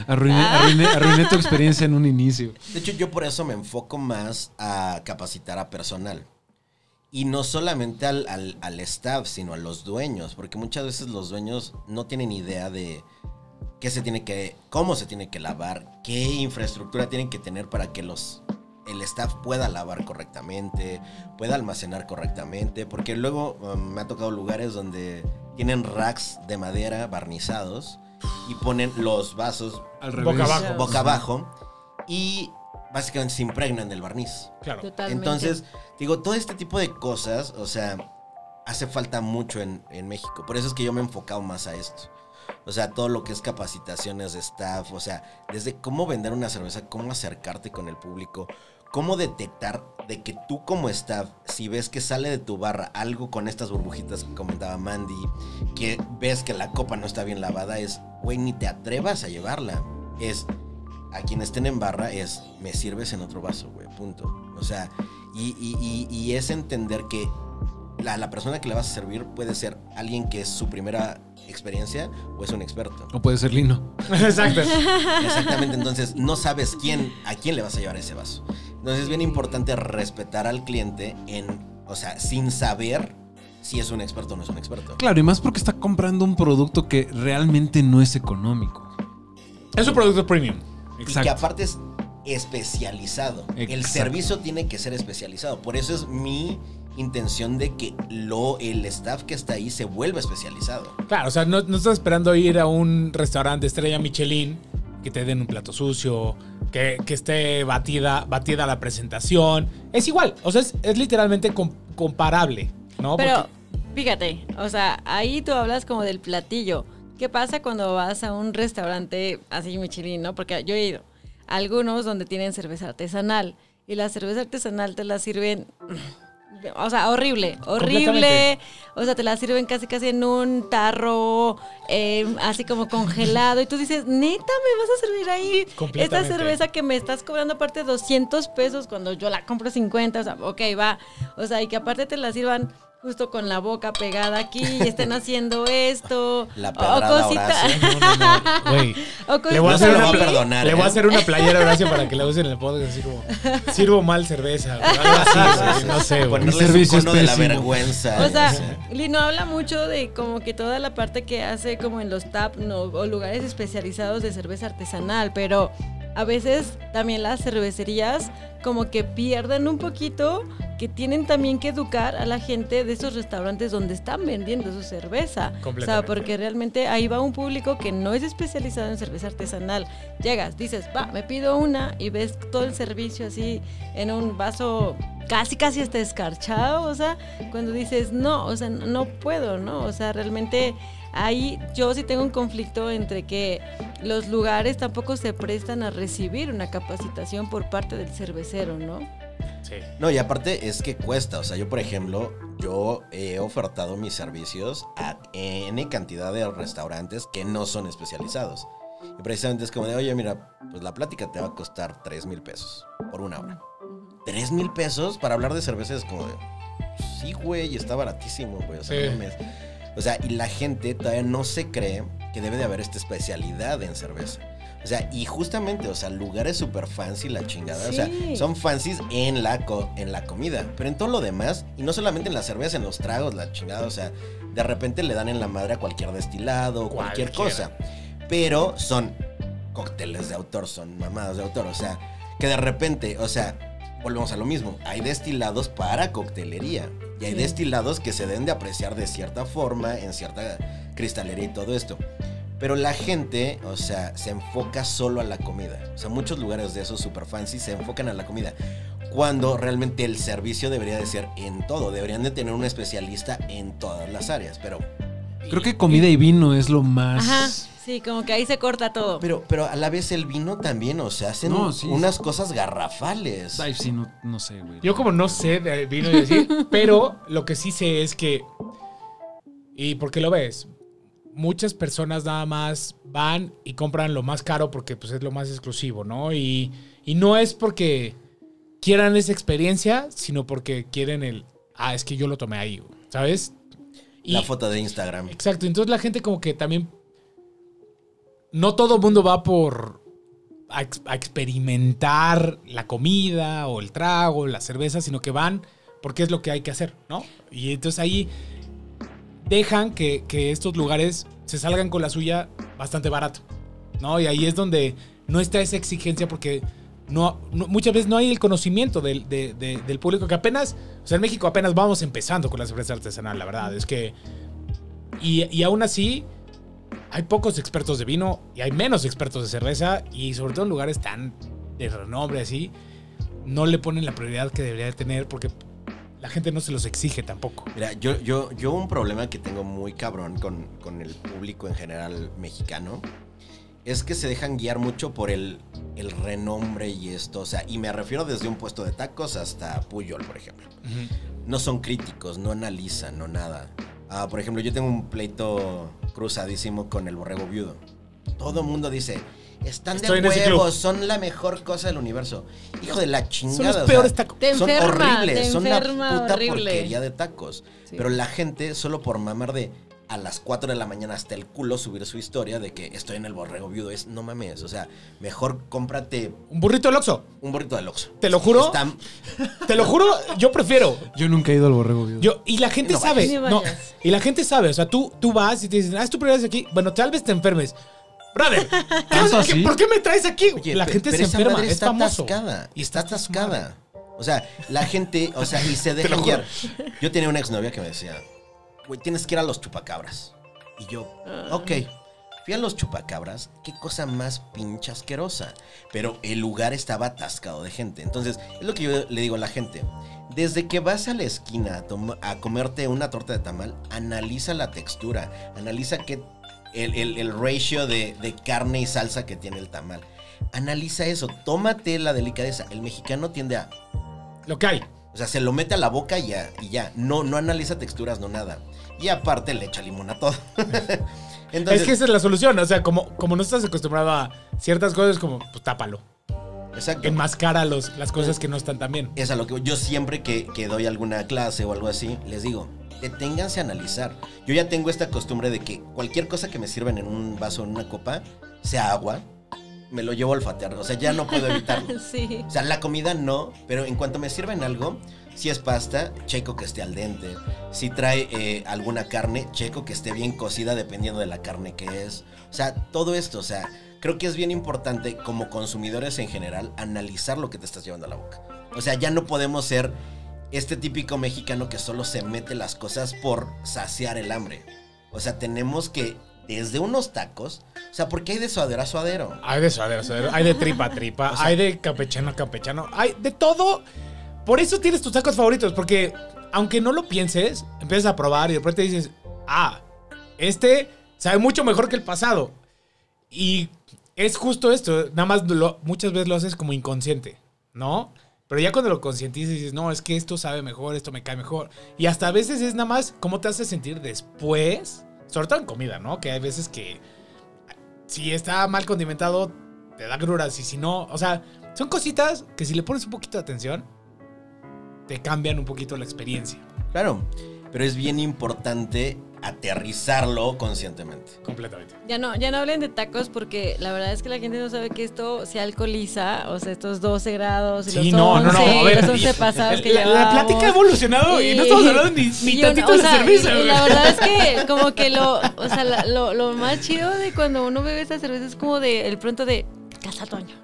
Arruiné, Ah. arruiné- arruiné tu experiencia en un inicio. De hecho, yo por eso me enfoco más a capacitar a personal. Y no solamente al, al- al staff, sino a los dueños, porque muchas veces los dueños no tienen idea de qué se tiene que, cómo se tiene que lavar, qué infraestructura tienen que tener para que los el staff pueda lavar correctamente, pueda almacenar correctamente, porque luego um, me ha tocado lugares donde tienen racks de madera barnizados y ponen los vasos Al Boca abajo. boca abajo y básicamente se impregnan del barniz. Claro. Totalmente. Entonces, digo, todo este tipo de cosas, o sea, hace falta mucho en, en México. Por eso es que yo me he enfocado más a esto. O sea, todo lo que es capacitaciones de staff, o sea, desde cómo vender una cerveza, cómo acercarte con el público, cómo detectar de que tú como staff, si ves que sale de tu barra algo con estas burbujitas que comentaba Mandy, que ves que la copa no está bien lavada, es, güey, ni te atrevas a llevarla. Es, a quienes estén en barra, es, me sirves en otro vaso, güey, punto. O sea, y, y- y- y es entender que la, la persona que le vas a servir puede ser alguien que es su primera experiencia o es un experto. O puede ser Lino. Exacto. Exactamente, entonces no sabes quién, a quién le vas a llevar ese vaso. Entonces es bien importante respetar al cliente en, o sea, sin saber si es un experto o no es un experto. Claro, y más porque está comprando un producto que realmente no es económico. Es un producto premium. Y que Exacto. aparte es especializado. El Exacto. servicio tiene que ser especializado. Por eso es mi intención de que lo, el staff que está ahí se vuelva especializado. Claro, o sea, no, no estás esperando ir a un restaurante estrella Michelin que te den un plato sucio, que, que esté batida, batida la presentación. Es igual, o sea, es, es literalmente com- comparable, ¿no? Pero Porque- fíjate, o sea, ahí tú hablas como del platillo. ¿Qué pasa cuando vas a un restaurante así Michelin, no? Porque yo he ido a algunos donde tienen cerveza artesanal y la cerveza artesanal te la sirven, o sea, horrible, horrible. O sea, te la sirven casi casi en un tarro, eh, así como congelado y tú dices, neta, me vas a servir ahí esta cerveza que me estás cobrando aparte 200 pesos cuando yo la compro 50, o sea, ok, va. O sea, y que aparte te la sirvan justo con la boca pegada aquí y estén haciendo esto. La o cosita. Horacio. No, no, no, güey. O cositas Le voy a hacer una perdonar. Le voy a ¿eh? hacer una playera Horacio para que la usen en el podcast así como sirvo mal cerveza. así, güey, no sé, güey. Ponerle Mi servicio su cono es de la vergüenza. O sea, Sí. Lino habla mucho de como que toda la parte que hace como en los tap no, o lugares especializados de cerveza artesanal, pero a veces también las cervecerías como que pierden un poquito que tienen también que educar a la gente de esos restaurantes donde están vendiendo su cerveza. O sea, porque realmente ahí va un público que no es especializado en cerveza artesanal. Llegas, dices, va, me pido una y ves todo el servicio así en un vaso casi casi hasta escarchado, o sea, cuando dices, no, o sea, no puedo, ¿no? O sea, realmente ahí yo sí tengo un conflicto entre que los lugares tampoco se prestan a recibir una capacitación por parte del cervecero, ¿no? Sí. No, y aparte es que cuesta. O sea, yo, por ejemplo, yo he ofertado mis servicios a N cantidad de restaurantes que no son especializados. Y precisamente es como de, oye, mira, pues la plática te va a costar 3 mil pesos por una hora. 3 mil pesos para hablar de cerveza es como de, sí, güey, está baratísimo, güey. O sea, Sí. no mames. O sea, y la gente todavía no se cree que debe de haber esta especialidad en cerveza. O sea, y justamente, o sea, lugares súper fancy, la chingada. O sea, son fancies en la, co- en la comida. Pero en todo lo demás, y no solamente en la cerveza, en los tragos, la chingada. O sea, de repente le dan en la madre a cualquier destilado, cualquier Cualquiera. cosa. Pero son cócteles de autor, son mamadas de autor. O sea, que de repente, o sea, volvemos a lo mismo. Hay destilados para coctelería. Y hay Sí. destilados que se deben de apreciar de cierta forma, en cierta cristalería y todo esto. Pero la gente, o sea, se enfoca solo a la comida. O sea, muchos lugares de esos super fancy se enfocan a la comida. Cuando realmente el servicio debería de ser en todo. Deberían de tener un especialista en todas las áreas. Pero, Creo que comida y vino es lo más. Ajá, sí, como que ahí se corta todo. pero, pero a la vez el vino también, o sea, hacen No, sí, unas cosas garrafales. Ay, sí, no, no sé, güey. Yo como no sé de vino y decir, pero lo que sí sé es que, y porque lo ves, muchas personas nada más van y compran lo más caro porque pues es lo más exclusivo, ¿no? Y, y no es porque quieran esa experiencia, sino porque quieren el, ah, es que yo lo tomé ahí, ¿sabes? Y- La foto de Instagram. Exacto, entonces la gente como que también... No todo el mundo va por a, ex- a experimentar la comida o el trago, la cerveza, sino que van porque es lo que hay que hacer, ¿no? Y entonces ahí dejan que, estos lugares se salgan con la suya bastante barato, ¿no? Y ahí es donde no está esa exigencia porque no, muchas veces no hay el conocimiento del, de- de- del público que apenas, o sea, en México apenas vamos empezando con la cerveza artesanal, la verdad, es que... Y, y aún así, hay pocos expertos de vino y hay menos expertos de cerveza y sobre todo en lugares tan de renombre así, no le ponen la prioridad que debería de tener porque la gente no se los exige tampoco. Mira, yo, yo, yo un problema que tengo muy cabrón con, con el público en general mexicano es que se dejan guiar mucho por el, el renombre y esto. O sea, y me refiero desde un puesto de tacos hasta Puyol, por ejemplo. No son críticos, no analizan, no nada. Ah, por ejemplo, yo tengo un pleito cruzadísimo con el borrego viudo. Todo el mundo dice, están Estoy de huevos, son la mejor cosa del universo. Hijo de la chingada. Son los o sea, peores tacos. Te son enferma, horribles, te son una enferma puta horrible. porquería de tacos. Sí. Pero la gente, solo por mamar de, a las 4 de la mañana hasta el culo subir su historia de que estoy en el borrego viudo. Es, no mames, o sea, mejor cómprate Un burrito del Oxxo. un burrito de Oxxo. Te lo juro. Está- Te lo juro, yo prefiero. Yo nunca he ido al borrego viudo. Yo, y la gente No sabe. No, y la gente sabe. O sea, tú, tú vas y te dicen, ah, es tu primera vez aquí. Bueno, tal vez te enfermes. Brother, ¿qué- ¿Tanto qué- así? ¿por qué me traes aquí? Oye, la gente se enferma, madre es está famoso. atascada. Y está atascada. O sea, la gente, o sea, y se deja guiar. Yo tenía una exnovia que me decía, güey, tienes que ir a los chupacabras. Y yo, ok. Fui a los chupacabras, qué cosa más pinche asquerosa. Pero el lugar estaba atascado de gente. Entonces, es lo que yo le digo a la gente. Desde que vas a la esquina a comerte una torta de tamal, analiza la textura, analiza qué, el, el- el ratio de, de carne y salsa que tiene el tamal. Analiza eso, tómate la delicadeza. El mexicano tiende a Lo que hay. O sea, se lo mete a la boca y ya, y ya. No, no analiza texturas, no nada. Y aparte le echa limón a todo. Entonces, es que esa es la solución. O sea, como, como no estás acostumbrado a ciertas cosas, como, pues tápalo. exacto. Enmascara los, las cosas que no están tan bien. Es a lo que yo siempre que, que doy alguna clase o algo así, les digo, deténganse a analizar. Yo ya tengo esta costumbre de que cualquier cosa que me sirven en un vaso, en una copa, sea agua, me lo llevo a olfatear. O sea, ya no puedo evitarlo. Sí. O sea, la comida no, pero en cuanto me sirven algo, si es pasta, checo que esté al dente. Si trae eh, alguna carne, checo que esté bien cocida dependiendo de la carne que es. O sea, todo esto, o sea, creo que es bien importante como consumidores en general analizar lo que te estás llevando a la boca. O sea, ya no podemos ser este típico mexicano que solo se mete las cosas por saciar el hambre. O sea, tenemos que, desde unos tacos, o sea, porque hay de suadero a suadero. Hay de suadero, suadero, hay de tripa a tripa, O sea- hay de campechano a campechano, hay de todo. Por eso tienes tus tacos favoritos, porque aunque no lo pienses, empiezas a probar y de repente dices, ah, este sabe mucho mejor que el pasado. Y es justo esto, nada más lo- muchas veces lo haces como inconsciente, ¿no? Pero ya cuando lo concientizas dices, no, es que esto sabe mejor, esto me cae mejor. Y hasta a veces es nada más cómo te hace sentir después, sobre todo en comida, ¿no? Que hay veces que si está mal condimentado, te da gruras. Y si no, o sea, son cositas que si le pones un poquito de atención, te cambian un poquito la experiencia. Claro, pero es bien importante aterrizarlo conscientemente. Completamente. Ya no, ya no hablen de tacos porque la verdad es que la gente no sabe que esto se alcoholiza, o sea, estos 12 grados y Sí, los no, 11, no, no, a ver, los 11 pasados que la, la plática ha evolucionado y, no estamos hablando ni, ni tantito o de cerveza. y- y güey. la verdad es que como que lo, o sea, la- lo, lo más chido de cuando uno bebe esta cerveza es como de el pronto de Casa Toño.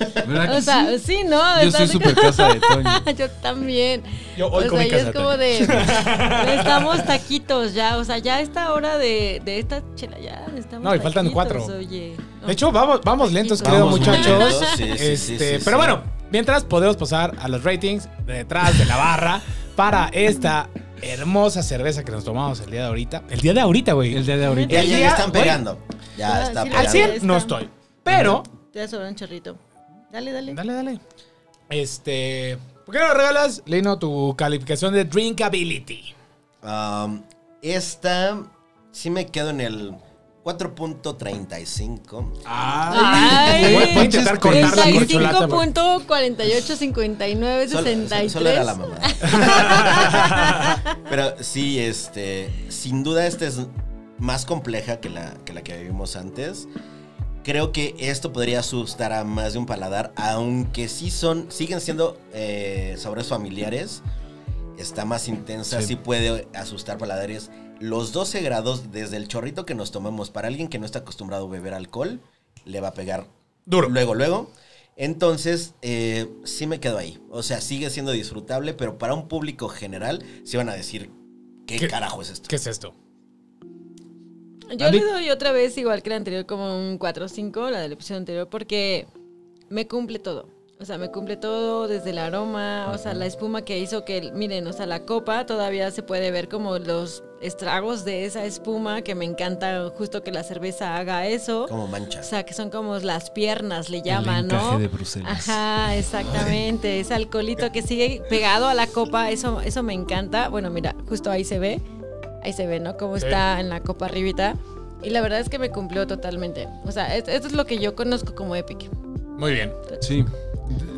Vamos a Casa Toño. ¿Verdad que O sea, sí? sí, no. Yo soy súper como- casa de Toño. Yo también. Yo hoy o sea, ya casa es de como de. Necesitamos taquitos ya. O sea, ya a esta hora de, de esta chela ya necesitamos No, y faltan taquitos, cuatro. Oye. No. De hecho, vamos, vamos lentos, creo, Vamos muchachos. lentos, sí, sí, Este, sí, sí, pero sí. bueno, mientras podemos pasar a los ratings de detrás de la barra para esta hermosa cerveza que nos tomamos el día de ahorita. El día de ahorita, güey. El día de ahorita. Ya, ya, ya están güey. pegando. Ya Ah, está pegando. Al 100 está. no estoy. Pero, Te sobra un chorrito. Dale, dale. dale, dale. Este, ¿por qué no regalas, Lino, tu calificación de drinkability? Um, esta sí me quedo en el 4.35. Ay, voy, voy a intentar cortar la corcholata. güey. 35.4859 Solo, 63. solo era la mamá. Pero sí, este, sin duda esta es más compleja que la que, la que vivimos antes. Creo que esto podría asustar a más de un paladar, aunque sí son, siguen siendo eh, sabores familiares. Está más intensa, Sí. sí. puede asustar paladares. Los 12 grados, desde el chorrito que nos tomamos, para alguien que no está acostumbrado a beber alcohol, le va a pegar Duro. Luego, luego. Entonces, eh, sí me quedo ahí. O sea, sigue siendo disfrutable, pero para un público general, sí van a decir, ¿qué, ¿Qué- carajo es esto? ¿Qué es esto? Yo Andy. le doy otra vez, igual que la anterior, como un 4 o 5, la del episodio anterior, porque me cumple todo. O sea, me cumple todo, desde el aroma, o sea, la espuma que hizo que, miren, o sea, la copa todavía se puede ver como los estragos de esa espuma, que me encanta justo que la cerveza haga eso. Como O mancha. sea, que son como las piernas, le llaman, el ¿no? de Bruselas. Ajá, exactamente. Ese alcoholito que sigue pegado a la copa, eso, eso me encanta. Bueno, mira, justo ahí se ve. Ahí se ve, ¿no? Cómo Sí. está en la copa arribita. Y la verdad es que me cumplió totalmente. O sea, es- esto es lo que yo conozco como Epic. Muy bien. Sí.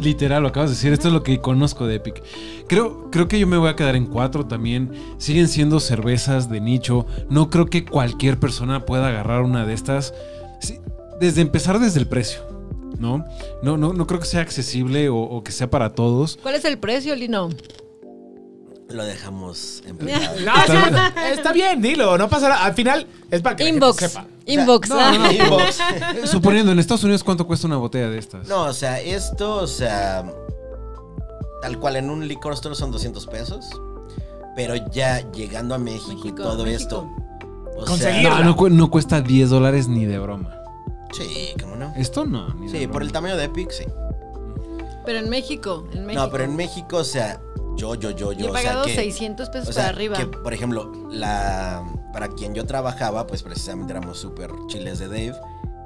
Literal, lo acabas de decir. Esto es lo que conozco de Epic. Creo, creo que yo me voy a quedar en cuatro también. Siguen siendo cervezas de nicho. No creo que cualquier persona pueda agarrar una de estas. Sí, desde empezar desde el precio. ¿No? No, no, no creo que sea accesible o, o que sea para todos. ¿Cuál es el precio, Lino? Lo dejamos en privado. No, está, está bien, dilo, no pasa nada. Al final es para que la gente Inbox. sepa. Inbox. no, no, no. Inbox. Suponiendo, en Estados Unidos, ¿cuánto cuesta una botella de estas? No, o sea, esto, o sea, tal cual en un liquor store son 200 pesos, pero ya llegando a México, y México, todo México. esto, o sea, No, no, cu- no cuesta 10 dólares ni de broma. sí, ¿cómo no? Esto no. ni de Sí, por el tamaño de Epic, sí. Pero en México, en México. No, pero en México, o sea, yo, yo, yo, Yo yo, he o sea, pagado que, 600 pesos o sea, para arriba. que, por ejemplo, la para quien yo trabajaba, pues precisamente éramos súper chiles de Dave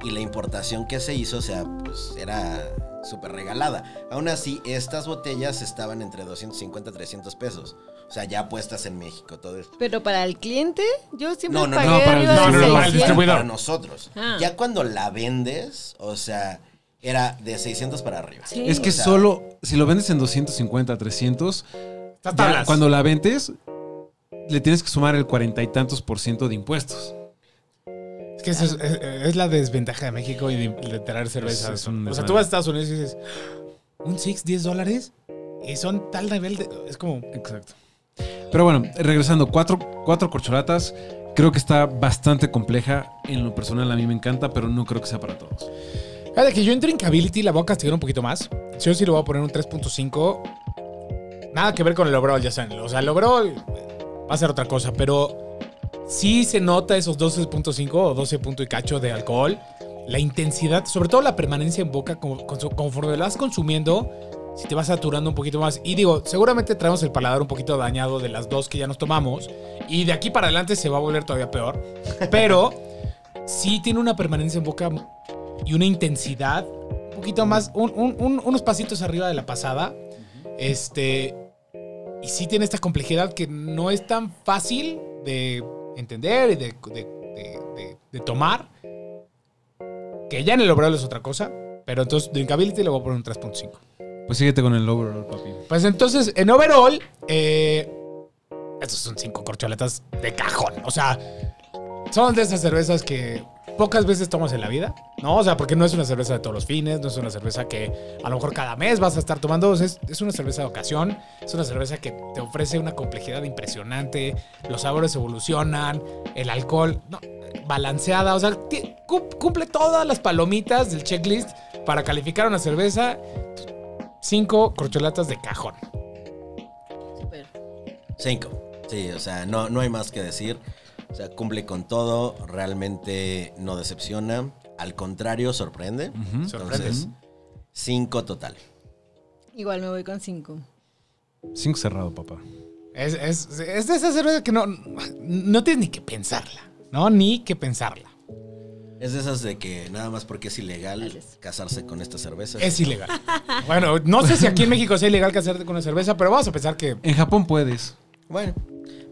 y la importación que se hizo, o sea, pues era súper regalada. Aún así, estas botellas estaban entre 250 y 300 pesos. O sea, ya puestas en México, todo esto. Pero para el cliente, yo siempre No, no, pagué no, para el no, no, no, para el 600. distribuidor. Para nosotros. Ah. Ya cuando la vendes, o sea, era de 600 para arriba. Sí. Es que O sea- solo, si lo vendes en 250, 300, Estas ya cuando la vendes, le tienes que sumar el cuarenta y tantos por ciento de impuestos. Es que eso es, es- es la desventaja de México y de, de traer cervezas. Es- es un o sea, tú vas a Estados Unidos y dices, ¿un Six 10 dólares? Y son tal nivel de... Es como... Exacto. Pero bueno, regresando, cuatro, cuatro corcholatas. Creo que está bastante compleja. En lo personal a mí me encanta, pero no creo que sea para todos. Fíjate que yo en Drinkability la voy a castigar un poquito más. Yo sí le voy a poner un 3.5. Nada que ver con el overall, ya saben. O sea, el overall va a ser otra cosa, pero sí se nota esos 12.5 o 12 punto y cacho de alcohol. La intensidad, sobre todo la permanencia en boca, conforme lo vas consumiendo, si te vas saturando un poquito más. Y digo, seguramente traemos el paladar un poquito dañado de las dos que ya nos tomamos. Y de aquí para adelante se va a volver todavía peor. Pero sí tiene una permanencia en boca y una intensidad un poquito más, un- un- un- unos pasitos arriba de la pasada. Este. Y sí tiene esta complejidad que no es tan fácil de entender y de, de- de- de- de tomar. Que ya en el overall es otra cosa. Pero entonces, Drinkability le voy a poner un 3.5. Pues síguete con el overall, papi. Pues entonces, en overall, eh, estos son cinco corcholetas de cajón. O sea, son de esas cervezas que pocas veces tomas en la vida, ¿no? O sea, porque no es una cerveza de todos los fines, no es una cerveza que a lo mejor cada mes vas a estar tomando. Es, es una cerveza de ocasión, es una cerveza que te ofrece una complejidad impresionante, los sabores evolucionan, el alcohol, no, balanceada, o sea, cumple todas las palomitas del checklist para calificar una cerveza. Cinco corcholatas de cajón. Cinco. Sí, o sea, no, no hay más que decir. O sea, cumple con todo, realmente no decepciona. Al contrario, sorprende. Entonces, cinco total. Igual me voy con 5. Cinco cerrado, papá. Es, es, es de esa cerveza que no, no tienes ni que pensarla. No, ni que pensarla. Es de esas de que nada más porque es ilegal casarse con esta cerveza. Es ilegal. Bueno, no sé si aquí en México sea ilegal casarte con una cerveza, pero vamos a pensar que. En Japón puedes. Bueno,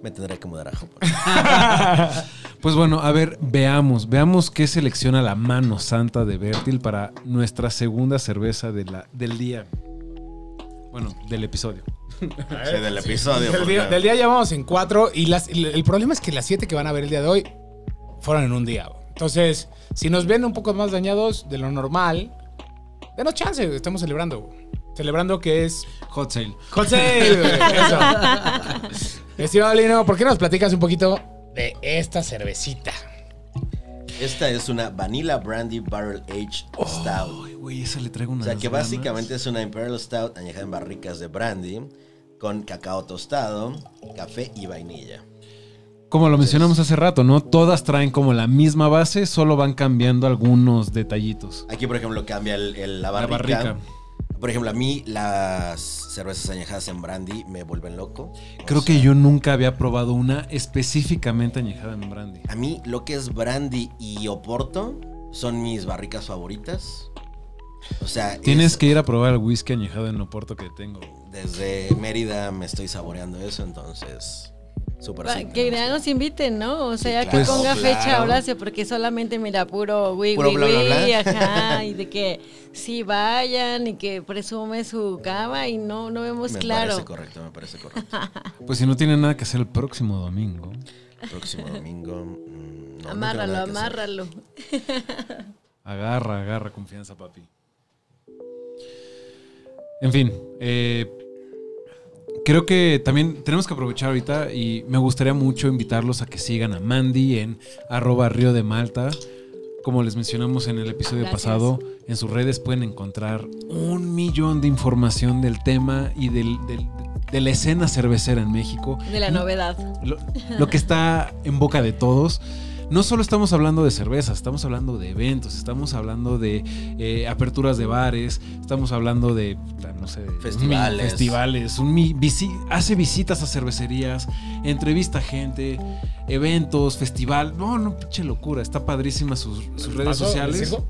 me tendré que mudar a Japón. Pues bueno, a ver, veamos, veamos qué selecciona la mano santa de Bertil para nuestra segunda cerveza de la, del día. Bueno, del episodio. Sí, del episodio. Del día, del día ya vamos en cuatro. Y las, el, el problema es que las siete que van a ver el día de hoy fueron en un día. Entonces, si nos ven un poco más dañados de lo normal, denos chance. Estamos celebrando. Celebrando que es Hot sale. Hot sale, Eso. Estimado Lino, ¿por qué nos platicas un poquito de esta cervecita? Esta es una Vanilla Brandy Barrel Aged Stout. Ay, güey, esa le traigo O una. sea, que básicamente es una Imperial Stout añejada en barricas de brandy con cacao tostado, café y vainilla. Como lo mencionamos hace rato, ¿no? Todas traen como la misma base, solo van cambiando algunos detallitos. Aquí, por ejemplo, cambia el, el- la, La barrica. Por ejemplo, a mí las cervezas añejadas en brandy me vuelven loco. O Creo sea, que yo nunca había probado una específicamente añejada en brandy. A mí lo que es brandy y oporto son mis barricas favoritas. O sea, Tienes es- que ir a probar el whisky añejado en Oporto que tengo. desde Mérida me estoy saboreando eso, entonces Que ya nos inviten, ¿no? O sea, Sí, que claro. ponga Claro. fecha Horacio, porque solamente mira puro Puro güey, bla, bla, güey, bla. ajá, y de que sí vayan y que presume su cama y no, no vemos Me claro. parece correcto, me parece correcto. Pues si no tienen nada que hacer el próximo domingo. El próximo domingo. mm, no, amárralo, amárralo. Agarra, agarra confianza, papi. En fin, eh, creo que también tenemos que aprovechar ahorita y me gustaría mucho invitarlos a que sigan a Mandy en arroba Río de Malta. Como les mencionamos en el episodio Gracias. pasado, en sus redes pueden encontrar un millón de información del tema y del- del- de la escena cervecera en México. De la novedad. lo, lo que está en boca de todos. No solo estamos hablando de cerveza, estamos hablando de eventos, estamos hablando de eh, aperturas de bares, estamos hablando de, no sé, Festivales. un mi- festivales, un mi- visi- hace visitas a cervecerías, entrevista a gente, eventos, festival. No, no, pinche locura, está padrísima sus, sus redes ¿Pasó? sociales. ¿Les digo?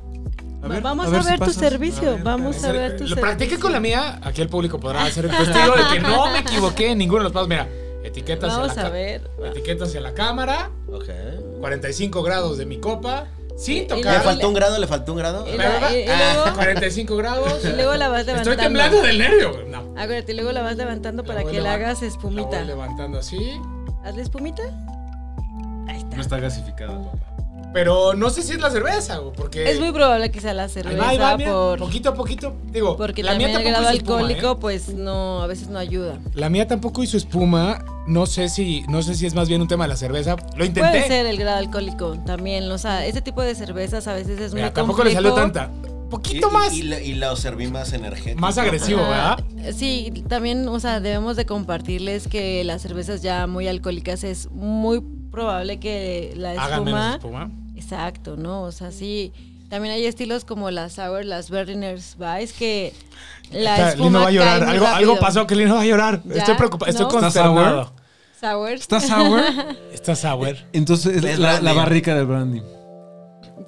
Vamos a si ver tu pasas. servicio, ver, vamos a ver tu Lo practiqué con la mía. Aquí el público podrá ser el testigo de que no me equivoqué en ninguno de los pasos. Mira, etiqueta hacia, Vamos la, a ver. etiqueta hacia la cámara, Ok. 45 grados de mi copa, sin Y- y ¿Le tocar. faltó un grado? ¿Le faltó un grado? Y la- y- y Ah, luego- 45 grados. Y luego la vas Estoy levantando. temblando del nervio. No. Acuérdate, luego la vas levantando para que le levant- hagas La espumita. voy levantando así. ¿Hazle espumita? Ahí está. No está gasificada, papá. Pero no sé si es la cerveza, güey, porque. Es muy probable que sea la Ahí cerveza va, ahí va, mira, por, Poquito a poquito. Digo, porque la mía el tampoco grado espuma, alcohólico ¿eh? pues no a veces no ayuda. La mía tampoco hizo espuma. No sé si, no sé si es más bien un tema de la cerveza. Lo intenté. Puede ser el grado alcohólico también, o sea, este tipo de cervezas a veces es Mira, muy tampoco le salió tanta. Y, Poquito más. y, y lo- y serví más energético. Más agresivo, Ajá. ¿verdad? Sí, también, o sea, debemos de compartirles que las cervezas ya muy alcohólicas es muy probable que la Hagan menos espuma espuma. Exacto, ¿no? O sea, sí. También hay estilos como las sour, las Berliners Weiss, que la Está- espuma Lino va a cae llorar. muy Algo, algo pasó que Lino va a llorar. Ya, Estoy preocupado. Estoy ¿no? ¿Está consternado. Sour. ¿Está sour? Está sour. Entonces, Es la, barrica del brandy.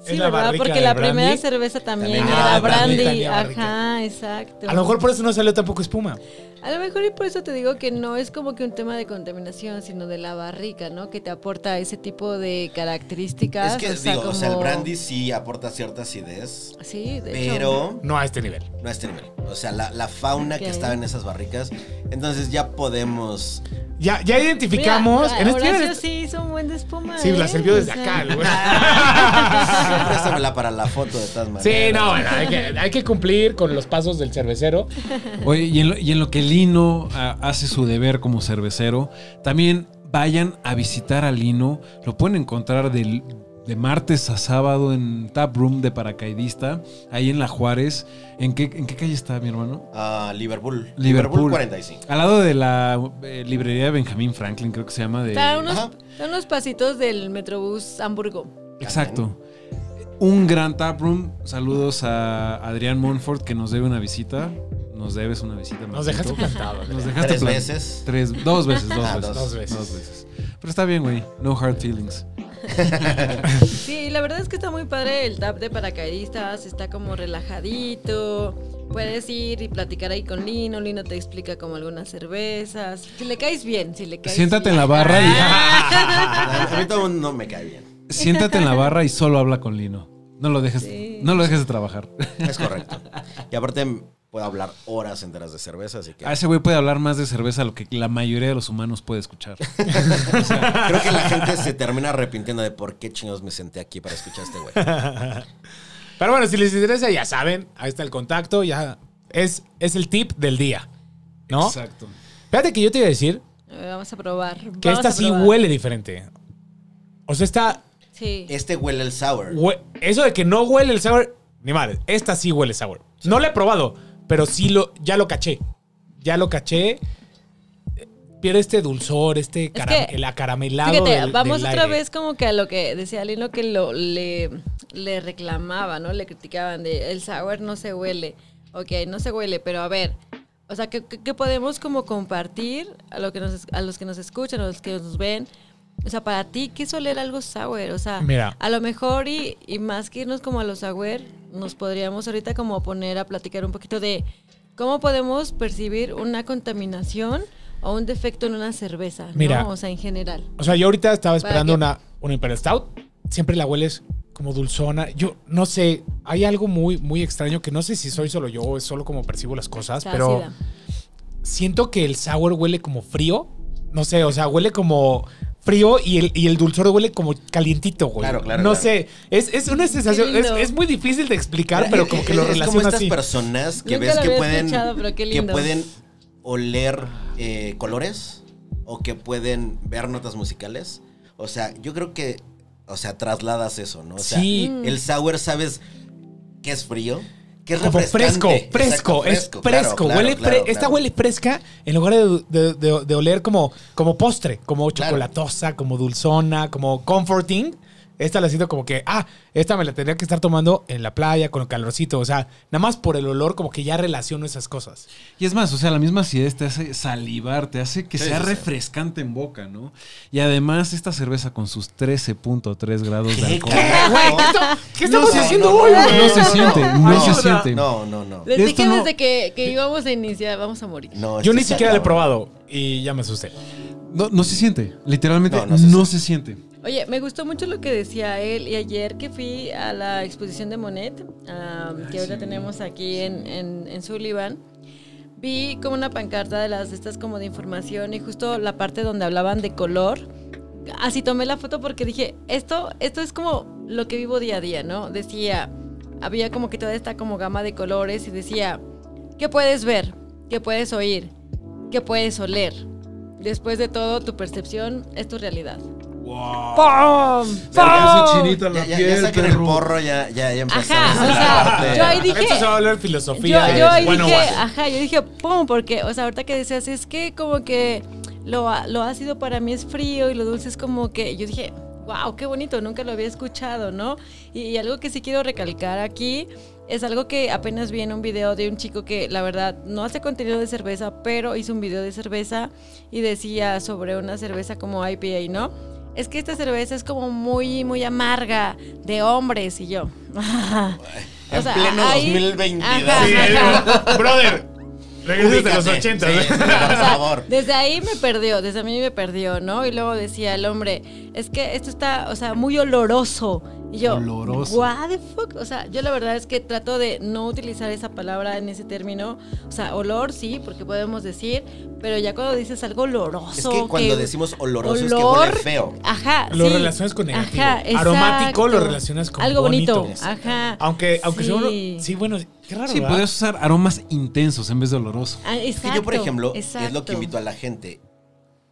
Sí, la ¿verdad? barrica Porque la brandy. primera cerveza también, También era Ah, brandy. Ajá, exacto. A lo mejor por eso no salió tampoco espuma. A lo mejor y por eso te digo que no es como que un tema de contaminación, sino de la barrica, ¿no? Que te aporta ese tipo de características. Es que, o sea, digo, o sea, el brandy sí aporta cierta acidez, Sí, de hecho. pero No a este nivel. no a este nivel. O sea, la, la fauna que Ok. estaba en esas barricas. Entonces ya podemos. Ya, ya identificamos. Mira, en este Horacio sí hizo un buen de espuma. Sí, ¿eh? la sirvió desde O sea, acá, güey. Préstamela para la foto de todas maneras. Sí, no, bueno, hay que, hay que cumplir con los pasos del cervecero. Oye, y en lo, y en lo que Lino ah, hace su deber como cervecero, también vayan a visitar a Lino. Lo pueden encontrar del- de martes a sábado en Tap Room de Paracaidista, ahí en La Juárez. ¿En qué, en qué calle está mi hermano? Ah, Liverpool. Liverpool. 45. Al lado de la eh, librería de Benjamin Franklin, creo que se llama. De... Está unos, Ajá. está a unos pasitos del Metrobús Hamburgo. Exacto. Un gran tap room. Saludos a Adrián Monfort que nos debe una visita. Nos debes una visita. Nos Marquito. dejaste plantado. Nos dejaste Tres veces. Tres, dos veces, dos, Ah, veces, dos. Dos veces. Dos veces. Pero está bien, güey. No hard feelings. Sí, la verdad es que está muy padre el tap de paracaidistas, está como relajadito. Puedes ir y platicar ahí con Lino, Lino te explica como algunas cervezas. Si le caes bien, si le caes Siéntate en bien. la barra y A mí todo no me cae bien. siéntate en la barra y solo habla con Lino. No lo dejes, Sí. no lo dejes de trabajar. Es correcto. Y aparte puedo hablar horas enteras de cerveza, así que A ese güey puede hablar más de cerveza lo que la mayoría de los humanos puede escuchar. creo que la gente se termina arrepintiendo de por qué chingados me senté aquí para escuchar a este güey. Pero bueno, si les interesa, ya saben, ahí está el contacto, ya es, es el tip del día. ¿no? Exacto. Fíjate que yo te iba a decir ver, Vamos a probar. que vamos esta sí probar. huele diferente. O sea, esta. Sí. Este huele el sour. hue- Eso de que no huele el sour, ni madre. Esta sí huele sour. No la he probado, pero sí lo, ya lo caché. Ya lo caché. Pierde este dulzor, este cara- que, el acaramelado. Fíjate, del- vamos del otra aire. vez como que a lo que decía Lino que lo, le, le reclamaba, ¿no? Le criticaban de el sour no se huele. Ok, no se huele, pero a ver, o sea, ¿qué, qué- qué podemos como compartir a, lo que nos, a los que nos escuchan, a los que nos ven? O sea, para ti, ¿qué es oler algo sour? O sea, Mira. a lo mejor y, y más que irnos como a los sour, nos podríamos ahorita como poner a platicar un poquito de cómo podemos percibir una contaminación o un defecto en una cerveza, ¿no? Mira. O sea, en general. O sea, yo ahorita estaba ¿Para esperando una, una Imperial Stout. Siempre la hueles como dulzona. Yo no sé, hay algo muy, muy extraño que no sé si soy solo yo o es solo como percibo las cosas, Está pero ácida. siento que el sour huele como frío. No sé, o sea, huele como frío y el, y el dulzor huele como calientito, güey. Claro, claro, No claro. sé, es, es una sensación, es, muy difícil de explicar, pero como que lo es como estas así. personas que Nunca ves que pueden, escuchado, pero qué que pueden oler eh, colores o que pueden ver notas musicales. O sea, yo creo que, o sea, trasladas eso, ¿no? O sea, Sí. Mm. el sour, ¿sabes qué es frío? ¿Qué es Como fresco, fresco, Exacto, es fresco. claro, huele claro, fre- Esta huele fresca en lugar de, de- de- de oler como, como postre, como chocolatosa, como dulzona, como comforting. Esta la siento como que, ah, esta me la tendría que estar tomando en la playa con el calorcito. O sea, nada más por el olor, como que ya relaciono esas cosas. Y es más, o sea, la misma acidez te hace salivar, te hace que Sí, sea sí, sí. refrescante en boca, ¿no? Y además esta cerveza con sus 13.3 grados de ¿Qué, alcohol. carajo? ¿Qué estamos No, haciendo no, hoy, no, güey? No se siente, no se siente. No, no, no. Les dije no- desde que, que íbamos a iniciar, vamos a morir. No, Yo esto ni siquiera la he probado y ya me asusté. No, no se siente, literalmente No, no, no se se, siente. Oye, me gustó mucho lo que decía él y ayer que fui a la exposición de Monet, ah, que ahora tenemos aquí en, en, en Sullivan, vi como una pancarta de las de estas como de información y justo la parte donde hablaban de color. Así tomé la foto porque dije, esto, esto es como lo que vivo día a día, ¿no? Decía, había como que toda esta como gama de colores y decía, ¿qué puedes ver? ¿Qué puedes oír? ¿Qué puedes oler? Después de todo, tu percepción es tu realidad. ¡Pum! ¡Pum! Ya, ya, ya saquen el porro, ya, ya, ya empezamos. Ajá, o la sea, yo ahí dije- Esto se va a hablar filosofía. Yo, yo ahí Bueno, dije, bueno. ajá, yo dije, pum, porque, o sea, ahorita que decías, es que como que lo, lo ácido para mí es frío y lo dulce es como que, yo dije, wow, qué bonito, nunca lo había escuchado, ¿no? Y, y algo que sí quiero recalcar aquí es algo que apenas vi en un video de un chico que la verdad no hace contenido de cerveza, pero hizo un video de cerveza y decía sobre una cerveza como IPA, ¿no? Es que esta cerveza es como muy, muy amarga, de hombres, y yo. En pleno 2022. Ajá, Sí, ajá. brother, regresas de los Ubícate, 80. sí, por favor. Desde ahí me perdió, desde a mí me perdió, ¿no? Y luego decía el hombre, es que esto está, o sea, muy oloroso. Y yo, Oloroso. what the fuck? O sea, yo la verdad es que trato de no utilizar esa palabra en ese término. O sea, olor sí, porque podemos decir, pero ya cuando dices algo oloroso. Es que cuando decimos oloroso es que olor, huele feo. Ajá, Lo sí. relacionas con negativo. Ajá, Aromático lo exacto. relacionas con Algo bonito. bonito. Ajá. Aunque, aunque Sí. sea uno- Sí, bueno, qué raro. Sí, ¿verdad? podrías usar aromas intensos en vez de oloroso. Ah, Es que yo, por exacto, ejemplo, es lo exacto. que invito a la gente.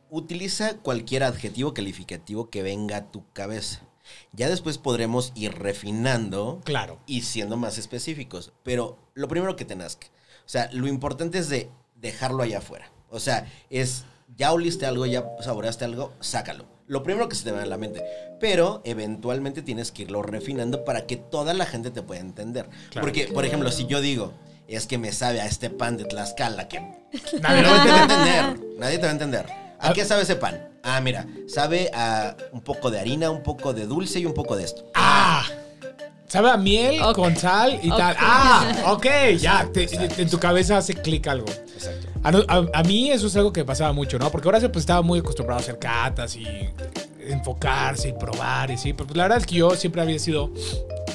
Utiliza cualquier adjetivo calificativo que venga a tu cabeza. Ya después podremos ir refinando Claro. y siendo más específicos. Pero lo primero que te nazca. O sea, lo importante es de dejarlo allá afuera. O sea, es, ya oliste algo, ya saboreaste algo, sácalo. Lo primero que se te va a la mente. Pero eventualmente tienes que irlo refinando para que toda la gente te pueda entender. Claro. Porque, por ejemplo, si yo digo, es que me sabe a este pan de Tlaxcala, que Nadie lo va a entender. Nadie te va a entender. ¿A qué sabe ese pan? Ah, mira, sabe a un poco de harina, un poco de dulce y un poco de esto. Ah. Sabe a miel con sal y tal. Ah, ok, ya. te- te- en tu cabeza hace clic algo. Exacto. A, no- a- a mí eso es algo que pasaba mucho, ¿no? Porque ahora pues estaba muy acostumbrado a hacer catas y enfocarse y probar y sí. Pero pues, la verdad es que yo siempre había sido...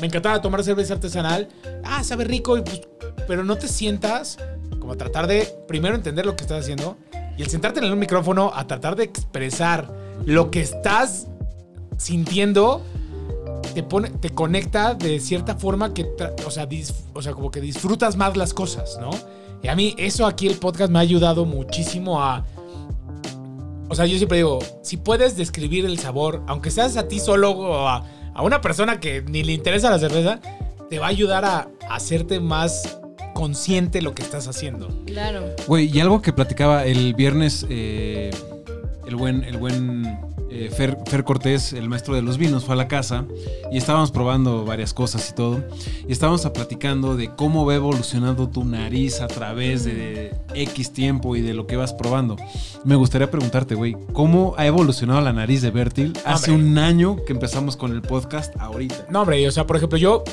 Me encantaba tomar cerveza artesanal. Ah, sabe rico, y, pues, pero no te sientas como a tratar de primero entender lo que estás haciendo y el sentarte en un micrófono a tratar de expresar lo que estás sintiendo te pone, te conecta de cierta forma que, o sea, o sea, como que disfrutas más las cosas, ¿no? Y a mí eso aquí el podcast me ha ayudado muchísimo a, o sea, yo siempre digo, si puedes describir el sabor, aunque seas a ti solo o a, a una persona que ni le interesa la cerveza, te va a ayudar a, a hacerte más consciente lo que estás haciendo. Claro. Güey, y algo que platicaba el viernes, eh, el buen, el buen eh, Fer, Fer Cortés, el maestro de los vinos, fue a la casa y estábamos probando varias cosas y todo. Y estábamos platicando de cómo va evolucionando tu nariz a través de X tiempo y de lo que vas probando. Me gustaría preguntarte, güey, ¿cómo ha evolucionado la nariz de Bertil hace Hombre. un año que empezamos con el podcast ahorita? No, hombre, o sea, por ejemplo, yo.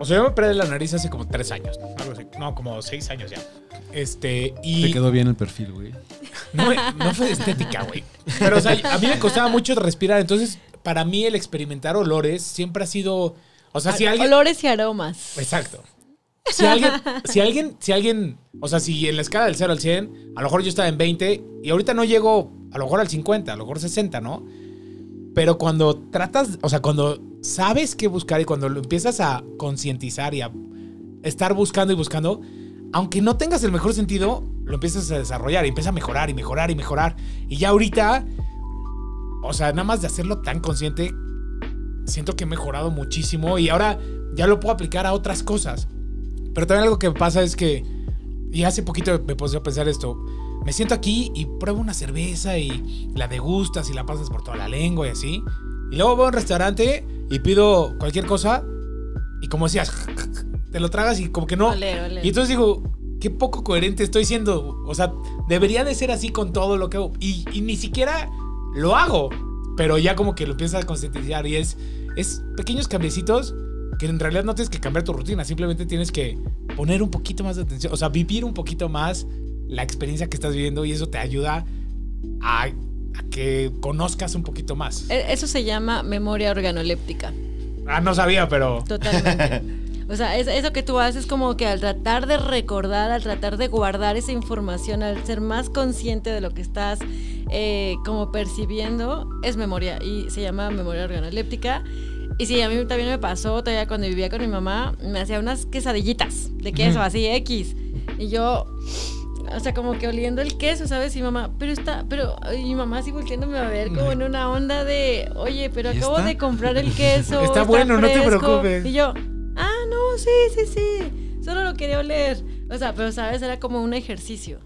O sea, yo me operé la nariz hace como tres años. algo así. No, como seis años ya. Este. Y. Te quedó bien el perfil, güey. no, no fue de estética, güey. Pero, o sea, a mí me costaba mucho respirar. Entonces, para mí, el experimentar olores siempre ha sido. O sea, si alguien. Olores y aromas. Exacto. Si alguien, si alguien, si alguien, o sea, si en la escala del 0 al 100, a lo mejor yo estaba en 20 y ahorita no llego a lo mejor al 50, a lo mejor 60, ¿no? Pero cuando tratas, o sea, cuando sabes qué buscar y cuando lo empiezas a concientizar y a estar buscando y buscando, aunque no tengas el mejor sentido, lo empiezas a desarrollar y empieza a mejorar y mejorar y mejorar. Y ya ahorita, o sea, nada más de hacerlo tan consciente, siento que he mejorado muchísimo y ahora ya lo puedo aplicar a otras cosas. Pero también algo que pasa es que, y hace poquito me puse a pensar esto, me siento aquí y pruebo una cerveza y la degustas y la pasas por toda la lengua y así. Y luego voy a un restaurante y pido cualquier cosa y como decías, te lo tragas y como que no. Oler, oler. Y entonces digo, qué poco coherente estoy siendo. O sea, debería de ser así con todo lo que hago. Y, y ni siquiera lo hago. Pero ya como que lo empiezas a concientizar y es, es pequeños cambiecitos que en realidad no tienes que cambiar tu rutina. Simplemente tienes que poner un poquito más de atención. O sea, vivir un poquito más la experiencia que estás viviendo y eso te ayuda a, a que conozcas un poquito más. E- Eso se llama memoria organoléptica. Ah, no sabía, pero... Totalmente. O sea, es- eso que tú haces como que al tratar de recordar, al tratar de guardar esa información, al ser más consciente de lo que estás eh, como percibiendo, es memoria y se llama memoria organoléptica. Y sí, a mí también me pasó, todavía cuando vivía con mi mamá, me hacía unas quesadillitas de queso, así X. Y yo, o sea, como que oliendo el queso, ¿sabes? Y mamá, pero está, pero, y mi mamá así volteándome a ver como en una onda de, oye, pero ¿Ya acabo está? de comprar el queso. Está bueno, no te fresco". preocupes. Y yo, ah, no, sí, sí, sí, solo lo quería oler. O sea, pero, ¿sabes? Era como un ejercicio.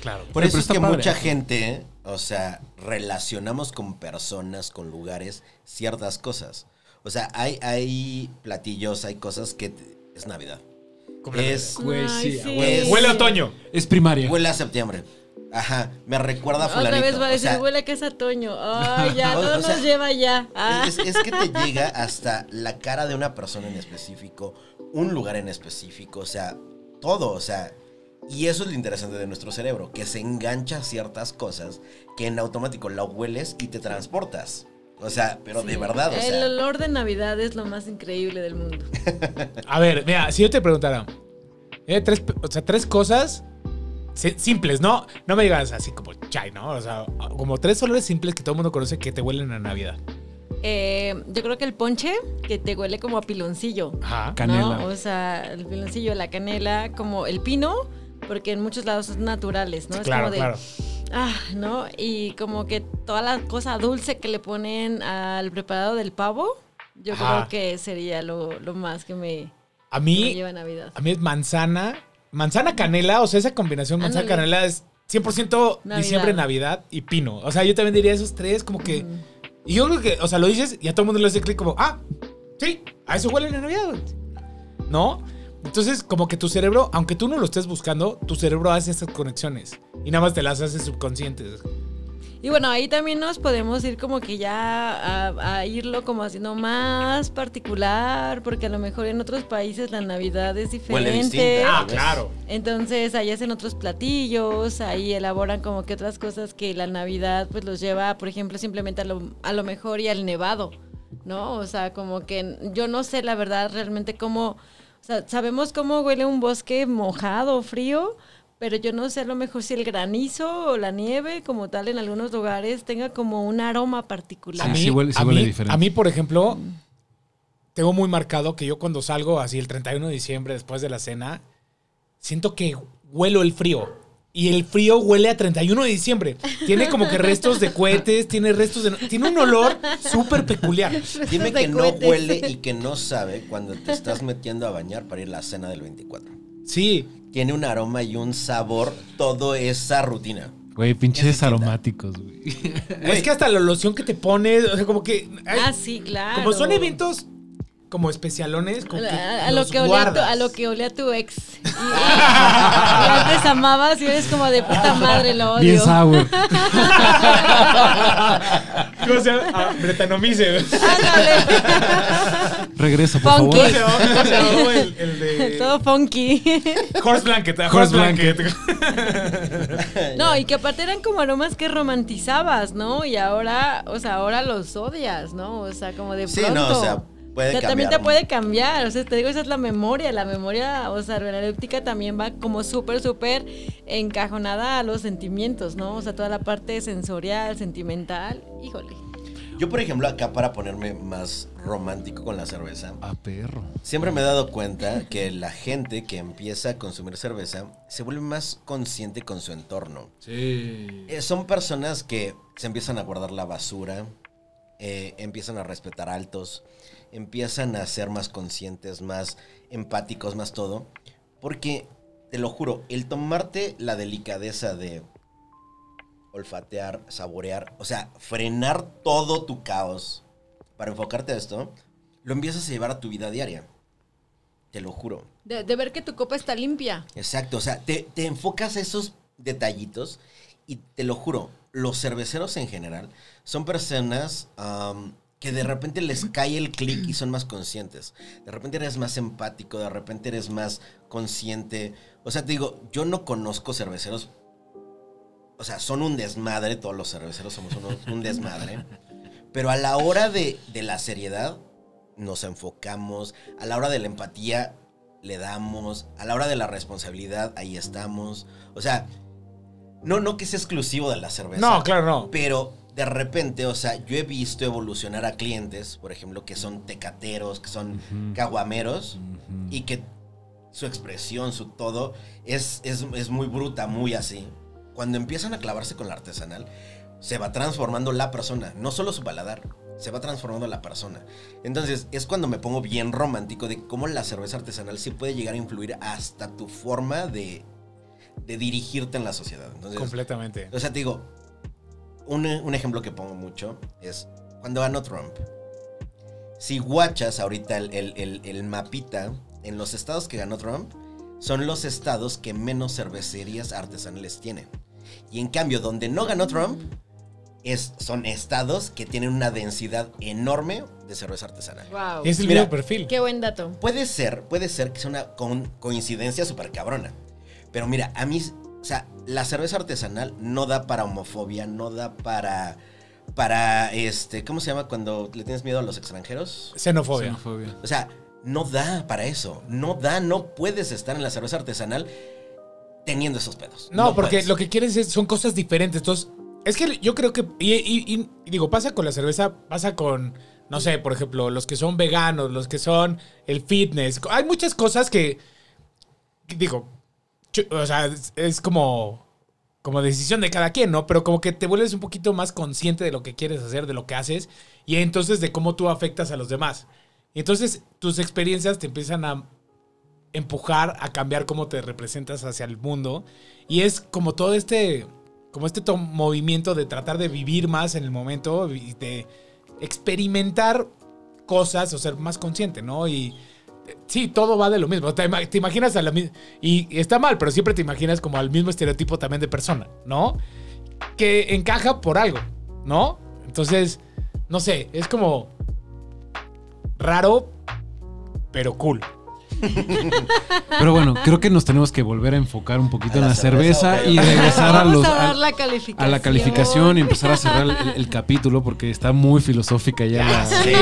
Claro. Por eso es que padre. mucha gente, o sea, relacionamos con personas, con lugares, ciertas cosas. O sea, hay, hay platillos, hay cosas que es Navidad. Es, Güey, Ay, sí. Huele a otoño. Es primaria. huele a septiembre. Ajá, me recuerda a fulanito. Otra vez va a o decir, sea, huele a casa Toño. Ay, ya, O- todo o sea, nos lleva ya. Ah. Es, es que te llega hasta la cara de una persona en específico, un lugar en específico, o sea, todo, o sea, y eso es lo interesante de nuestro cerebro, que se engancha a ciertas cosas que en automático la hueles y te transportas. O sea, pero de verdad, o El sea, olor de Navidad es lo más increíble del mundo. A ver, mira, si yo te preguntara, eh, tres, o sea, tres cosas si- simples, ¿no? No me digas así como chai, ¿no? O sea, como tres olores simples que todo el mundo conoce que te huelen a Navidad. Eh, yo creo que el ponche, que te huele como a piloncillo. Ajá. Canela. ¿no? O sea, el piloncillo, la canela, como el pino, porque en muchos lados son naturales, ¿no? es claro, como de, claro. Ah, ¿no? Y como que toda la cosa dulce que le ponen al preparado del pavo, yo Ajá. creo que sería lo, lo más que me, A me mí, lleva a Navidad. a mí es manzana, manzana canela, o sea, esa combinación manzana Ándale. canela es 100% Navidad. diciembre, Navidad y pino. O sea, yo también diría esos tres como que... Y yo creo que, o sea, lo dices y a todo el mundo le hace clic como, ah, sí, a eso huele en Navidad. ¿No? Entonces, como que tu cerebro, aunque tú no lo estés buscando, tu cerebro hace esas conexiones. Y nada más te las hace subconscientes. Y bueno, ahí también nos podemos ir como que ya a, a irlo como haciendo más particular, porque a lo mejor en otros países la Navidad es diferente. distinta. Ah, claro. Entonces ahí hacen otros platillos, ahí elaboran como que otras cosas que la Navidad pues los lleva, por ejemplo, simplemente a lo, a lo mejor y al nevado, ¿no? O sea, como que yo no sé la verdad realmente cómo, sea, sabemos cómo huele un bosque mojado, frío, pero yo no sé a lo mejor si el granizo o la nieve como tal en algunos lugares tenga como un aroma particular. A Sí, mí, sí huele- sí a mí- diferente. a mí, por ejemplo, tengo muy marcado que yo cuando salgo así el 31 de diciembre después de la cena, siento que huelo el frío. Y el frío huele a 31 de diciembre. Tiene como que restos de cohetes, tiene restos de... Tiene un olor súper peculiar. dime que no huele y que no sabe cuando te estás metiendo a bañar para ir a la cena del 24. Sí, Tiene un aroma y un sabor, toda esa rutina. Güey, pinches aromáticos, güey. es que hasta la loción que te pones, o sea, como que... ay, Ah, sí, claro. como son eventos como especialones, que A, a lo que olía tu, a lo que olía tu ex. Y, y antes amabas y eres como de puta madre, lo odio. Bien sour. ¿Cómo se llama? Ah, Bretanomice. Ándale. Regresa, por Funky. favor. ¿Cómo se llamó- cómo se llamó el, el de Todo funky. Horse Blanket? Horse Horse Blanket. No, y que aparte eran como aromas que romantizabas, ¿no? Y ahora, o sea, ahora los odias, ¿no? O sea, como de Sí, pronto. no, o sea, puede O sea, cambiar. también te puede cambiar, o sea, te digo, esa es la memoria, la memoria, o sea, la óptica también va como súper, súper encajonada a los sentimientos, ¿no? O sea, toda la parte sensorial, sentimental, híjole. Yo, por ejemplo, acá para ponerme más romántico con la cerveza, A perro. siempre me he dado cuenta que la gente que empieza a consumir cerveza se vuelve más consciente con su entorno. Sí. Eh, son personas que se empiezan a guardar la basura, eh, empiezan a respetar altos, empiezan a ser más conscientes, más empáticos, más todo. Porque, te lo juro, el tomarte la delicadeza de olfatear, saborear, o sea, frenar todo tu caos para enfocarte a esto, lo empiezas a llevar a tu vida diaria. Te lo juro. De, de ver que tu copa está limpia. Exacto, o sea, te, te enfocas a esos detallitos y te lo juro, los cerveceros en general son personas que de repente les cae el clic y son más conscientes. De repente eres más empático, de repente eres más consciente. O sea, te digo, yo no conozco cerveceros. O sea, son un desmadre, todos los cerveceros somos un desmadre. Pero a la hora de, de la seriedad, nos enfocamos. A la hora de la empatía, le damos. A la hora de la responsabilidad, ahí estamos. O sea, no, no que sea exclusivo de la cerveza. No, claro, no. Pero de repente, o sea, yo he visto evolucionar a clientes, por ejemplo, que son tecateros, que son caguameros, y que su expresión, su todo, es, es, es muy bruta, muy así. Cuando empiezan a clavarse con la artesanal, se va transformando la persona, no solo su paladar, se va transformando la persona. Entonces, es cuando me pongo bien romántico de cómo la cerveza artesanal sí puede llegar a influir hasta tu forma de, de dirigirte en la sociedad. Entonces, Completamente. o sea, te digo, un, un ejemplo que pongo mucho es cuando ganó Trump. Si guachas ahorita el, el- el- el mapita en los estados que ganó Trump, son los estados que menos cervecerías artesanales tienen. Y en cambio, donde no ganó Trump, es, son estados que tienen una densidad enorme de cerveza artesanal. Wow. Es el Mira, mismo perfil. Qué buen dato. Puede ser, puede ser que sea una con- coincidencia súper cabrona. Pero mira, a mí, sea, la cerveza artesanal no da para homofobia, no da para, para, este, ¿cómo se llama cuando le tienes miedo a los extranjeros? Xenofobia. Xenofobia. O sea, no da para eso, no da, no puedes estar en la cerveza artesanal teniendo esos pedos. No, porque puedes. lo que quieres es, son cosas diferentes. Entonces, es que yo creo que, y, y- y- y digo, pasa con la cerveza, pasa con, no sé, por ejemplo, los que son veganos, los que son el fitness. Hay muchas cosas que, digo, o sea, es, como, como decisión de cada quien, ¿no? Pero como que te vuelves un poquito más consciente de lo que quieres hacer, de lo que haces, y entonces de cómo tú afectas a los demás. Y entonces tus experiencias te empiezan a empujar a cambiar cómo te representas hacia el mundo. Y es como todo este, como este to- movimiento de tratar de vivir más en el momento y de experimentar cosas o ser más consciente, ¿no? Y sí, todo va de lo mismo. Te, ima- te imaginas a la misma... Y y está mal, pero siempre te imaginas como al mismo estereotipo también de persona, ¿no? Que encaja por algo, ¿no? Entonces, no sé, es como raro, pero cool. Pero bueno, creo que nos tenemos que volver a enfocar un poquito A en la la cerveza, y regresar a Vamos los a la calificación. a la calificación y empezar a cerrar el, el capítulo porque está muy filosófica ya. la- Sí,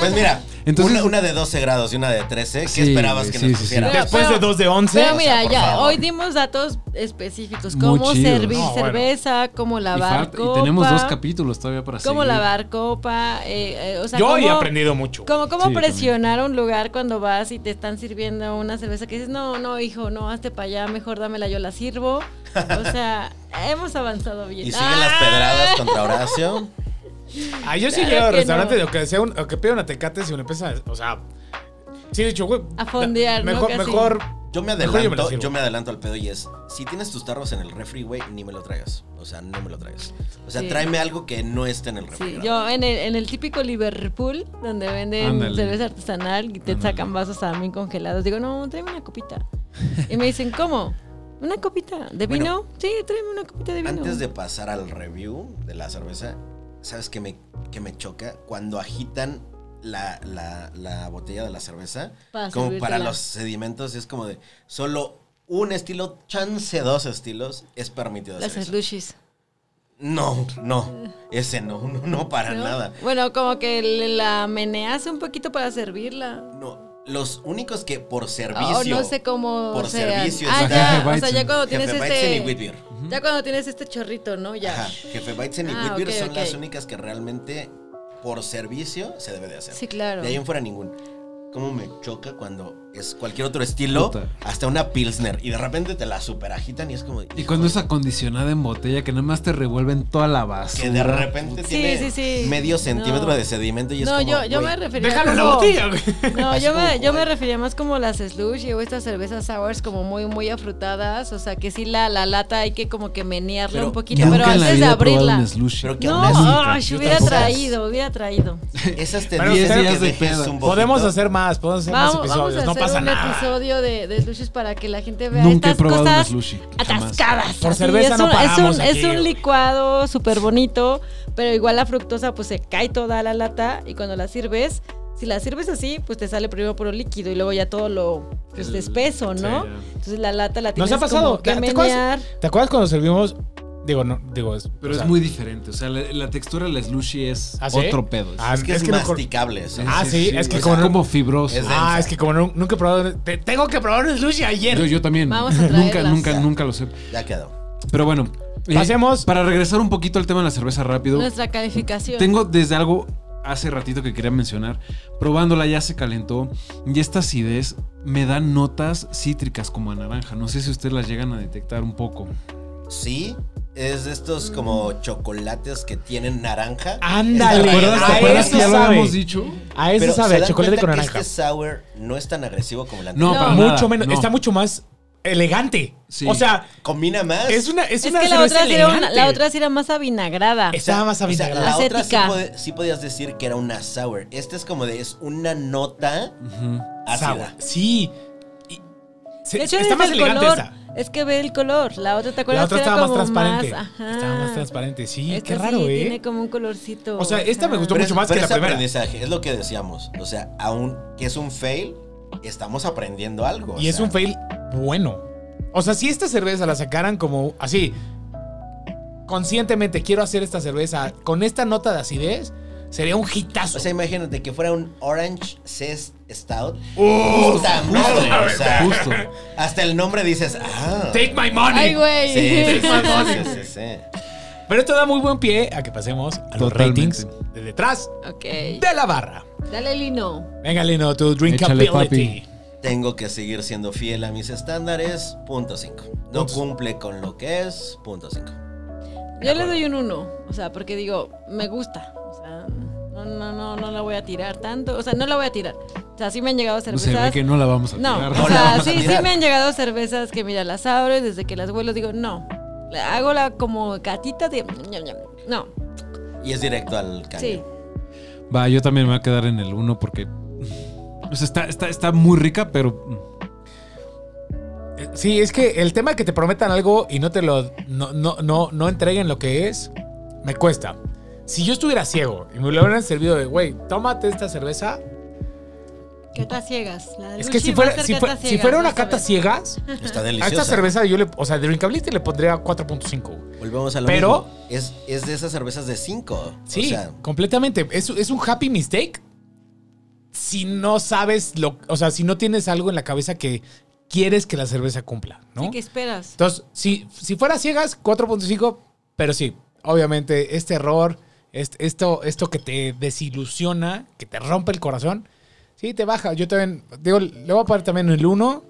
Pues mira, Entonces- una, una de 12 grados y una de 13, ¿qué Sí, esperabas que sí, nos sí, sí. pusiera? Pero- Después de dos de 11. Pero o mira, sea, ya, favor. hoy dimos datos específicos. Cómo servir No, bueno. cerveza, cómo Y, lavar falta- y copa. tenemos dos capítulos todavía para Cómo seguir. lavar copa. eh, eh, o sea, Yo cómo, he aprendido mucho. Cómo, cómo presionar un lugar cuando vas y te están sirviendo una cerveza que dices, no, no, hijo, no, hazte para allá, mejor dámela, yo la sirvo. O sea, hemos avanzado bien. Y siguen las pedradas contra Horacio. Ah, yo sí Claro llego al restaurante no. que sea un, o que pida una tecate si uno empieza, o sea, sí he dicho, güey, A fondear, ¿no? mejor, mejor, Yo me yo adelanto, sirvo. yo me adelanto al pedo y es, si tienes tus tarros en el refri, güey, ni me lo traigas. O sea, no me lo traigas. O sea, Sí. tráeme algo que no esté en el refri. Sí, yo en el, en el típico Liverpool, donde venden Ándale. cerveza artesanal y te Ándale. sacan vasos también congelados, digo, no, tráeme una copita. Y me dicen, ¿cómo? ¿Una copita? ¿De vino? Bueno, sí, tráeme una copita de vino. Antes de pasar al review de la cerveza, ¿sabes qué me, qué me choca? Cuando agitan la, la- la botella de la cerveza Para como para los sedimentos es como de solo un estilo, chance dos estilos es permitido Las slushies. No, no, ese no, no, no para ¿no? nada. Bueno, como que le- la meneas un poquito para servirla. No, los únicos que por servicio. Oh, no sé cómo Por sean. servicio Ah, ya. Jefe O sea, ya cuando tienes Jefe y este. Wheat Beer. Ya cuando tienes este chorrito, ¿no? Ya. Ajá, Jefe Weizen y Ah, Wheat Beer ok, son las únicas que realmente por servicio se debe de hacer. Sí, claro. De ahí en fuera ningún. ¿Cómo me choca cuando es cualquier otro estilo? Puta. Hasta una Pilsner. Y de repente te la superagitan y es como. Y cuando es acondicionada en botella, que nada más te revuelven toda la basura. Que de repente Sí, tiene sí, sí. medio centímetro No. de sedimento y es No, como. yo, yo güey, me refería Déjalo en la botella, güey. No, yo como, me, yo me refería más como las slushy o estas cervezas sours como muy, muy afrutadas. O sea, que sí la, la lata hay que como que menearla Pero un poquito, pero antes de abrirla. Pero que No, ay, yo hubiera tampoco- traído, hubiera traído. Esas te días de poquito. Podemos hacer más, podemos hacer más episodios. No hacer pasa un nada. episodio de, de slushies para que la gente vea Nunca he estas probado cosas atascadas. Por así. cerveza es no un, es paramos un, aquí, es un licuado súper bonito, pero igual la fructosa pues se cae toda la lata y cuando la sirves, si la sirves así, pues te sale primero puro líquido y luego ya todo lo pues, El- espeso, sí, ¿no? Entonces la lata la Nos tienes ha pasado. como que ¿Te, te menear. acuerdas, ¿Te acuerdas cuando servimos? Digo, no, digo, es. Pero o es sea, muy diferente. O sea, la, la textura de la slushy es ¿Ah, sí? otro pedo. Ah, Es que es, Es que masticable. Ah, sí, es que es como no- como fibroso. Es de- Ah, es que como no- nunca he probado. te- tengo que probar un sushi ayer. Yo, yo también. Vamos a nunca, nunca, nunca lo sé. Ya quedó. Pero bueno. eh, Pasemos. Para regresar un poquito al tema de la cerveza rápido. Nuestra calificación. Tengo desde algo hace ratito que quería mencionar. Probándola ya se calentó. Y esta acidez me da notas cítricas como a naranja. No sé si ustedes las llegan a detectar un poco. Sí, es de estos como chocolates que tienen naranja. Ándale, ¿Te acuerdas, rayado. ¿Te a acuerdas eso que ya lo sabe. habíamos dicho? A eso Pero sabe, ¿se a dan chocolate cuenta con que naranja. Este sour no es tan agresivo como el No, anterior. para No. nada. mucho menos. no. Está mucho más elegante. Sí. O sea, Combina más. es una, es es una que la otra, sí era una- la otra sí era más avinagrada. Estaba más O sea, avinagrada. la otra sí, podías decir que era una sour. Este es como de, es una nota ácida. Sour. Sí. Y- se- De hecho, está es más el elegante color. esta. Es que ve el color. La otra, ¿te La otra que era estaba más transparente. ajá. Estaba más transparente. Sí, Esta qué raro, sí ¿eh? Tiene como un colorcito. O sea, esta me gustó Pero mucho es- más que la es primera. aprendizaje, es lo que decíamos. O sea, aún que es un fail, estamos aprendiendo algo. o Y es sea, un fail bueno. O sea, si esta cerveza la sacaran como así, conscientemente quiero hacer esta cerveza con esta nota de acidez, sería un hitazo. O sea, imagínate que fuera un Orange Zest Stout. ¡Oh! Puta madre, o sea, Justo. hasta el nombre dices, ah. Take my money. Ay, güey. Sí, sí, sí, sí, sí, sí. Pero esto da muy buen pie a que pasemos a los Totalmente. ratings de detrás Ok. de la barra. Dale, Lino. Venga, Lino, tu drinkability. Tengo que seguir siendo fiel a mis estándares, punto 5. No Puntos. cumple con lo que es, punto 5. Yo le doy un 1. O sea, porque digo, me gusta. O no, no, no, no la voy a tirar tanto. O sea, no la voy a tirar. O sea, sí me han llegado Se cervezas. ve que no la vamos a No, tirar. o No la sea, sí, sí me han llegado cervezas que mira, las abro y desde que las vuelo digo, no. Hago la como gatita de... No, Y es directo al caño. sí. Va, yo también me voy a quedar en el 1 porque. O sea, está, está, está muy rica, pero. Eh, Sí, es que el tema de que te prometan algo y no te lo. No, no, no, no entreguen lo que es, me cuesta. Si yo estuviera ciego y me lo hubieran servido de, güey, tómate esta cerveza. Catas ciegas. La Es que si a fuera, si cata fue- si ciegas, fuera una a cata ciegas, Está a deliciosa. esta cerveza yo le. O sea, de drinkability le pondría 4.5. güey. Volvemos a lo Pero- mismo. Es, es de esas cervezas de 5. Sí, O sea, completamente. Es, es un happy mistake si no sabes lo. O sea, si no tienes algo en la cabeza que quieres que la cerveza cumpla, ¿no? Sí, ¿qué esperas? Entonces, si, si fuera ciegas, 4.5, pero sí, obviamente, este error, esto, esto que te desilusiona, que te rompe el corazón, sí, te baja. Yo también, digo, le voy a poner también el 1.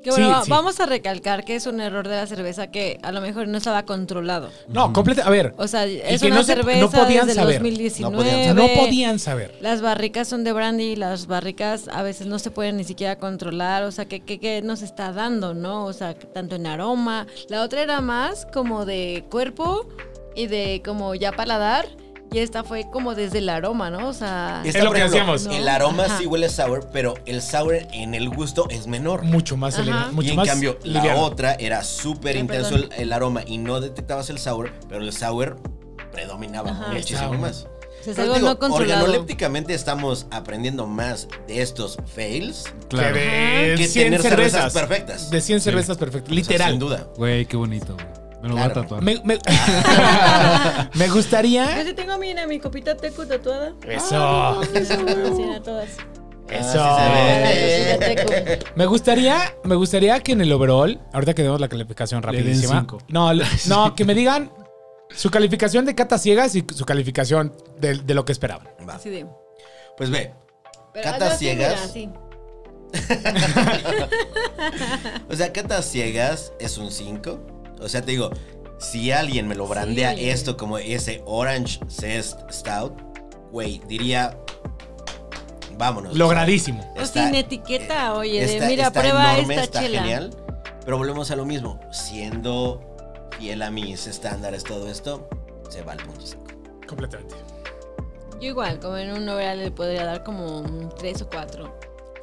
Que bueno, Sí, va- sí. vamos a recalcar que es un error de la cerveza que a lo mejor no estaba controlado. No, completa, a ver. O sea, y es que una no se- cerveza no podían desde saber. el 2019. No podían o sea, no podían saber. Las barricas son de brandy, las barricas a veces no se pueden ni siquiera controlar, o sea, ¿qué, qué, qué nos está dando, no? O sea, tanto en aroma. La otra era más como de cuerpo y de como ya paladar, y esta fue como desde el aroma, ¿no? O sea, esta, Es lo que ejemplo, decíamos. El ¿no? aroma Ajá. sí huele sour, pero el sour en el gusto es menor. Mucho más elegante, mucho y en más cambio, la liviano. otra era súper intenso el, el aroma y no detectabas el sour, pero el sour predominaba Ajá. muchísimo Sour. más. O sea, es Pero algo digo, no organolépticamente estamos aprendiendo más de estos fails Claro. Que de que 100 tener cervezas. cervezas perfectas. De 100 cervezas perfectas. O sea, Literal. sin duda. Güey, qué bonito, güey. Me lo voy a Claro. tatuar. Me, me- me Yo gustaría. sí tengo, mira, mi copita teco tatuada. Eso. Así a todas. Eso. Así se. Me gustaría, me gustaría que en el overall, ahorita que demos la calificación Le den rapidísima. cinco. No, no, que me digan su calificación de catas ciegas y su calificación de, de lo que esperaban. Va. De. Pues ve, Pero así, ciegas. mira, o sea, Catas Ciegas es un 5. O sea, te digo, si alguien me lo brandea Sí. esto como ese Orange Zest Stout, güey, diría, vámonos. Logradísimo. O sin etiqueta, oye, de, mira, está prueba enorme, esta está chela. genial. Pero volvemos a lo mismo. Siendo fiel a mis estándares, todo esto, se va al punto 5. Completamente. Yo igual, como en un overall le podría dar como un 3 o 4.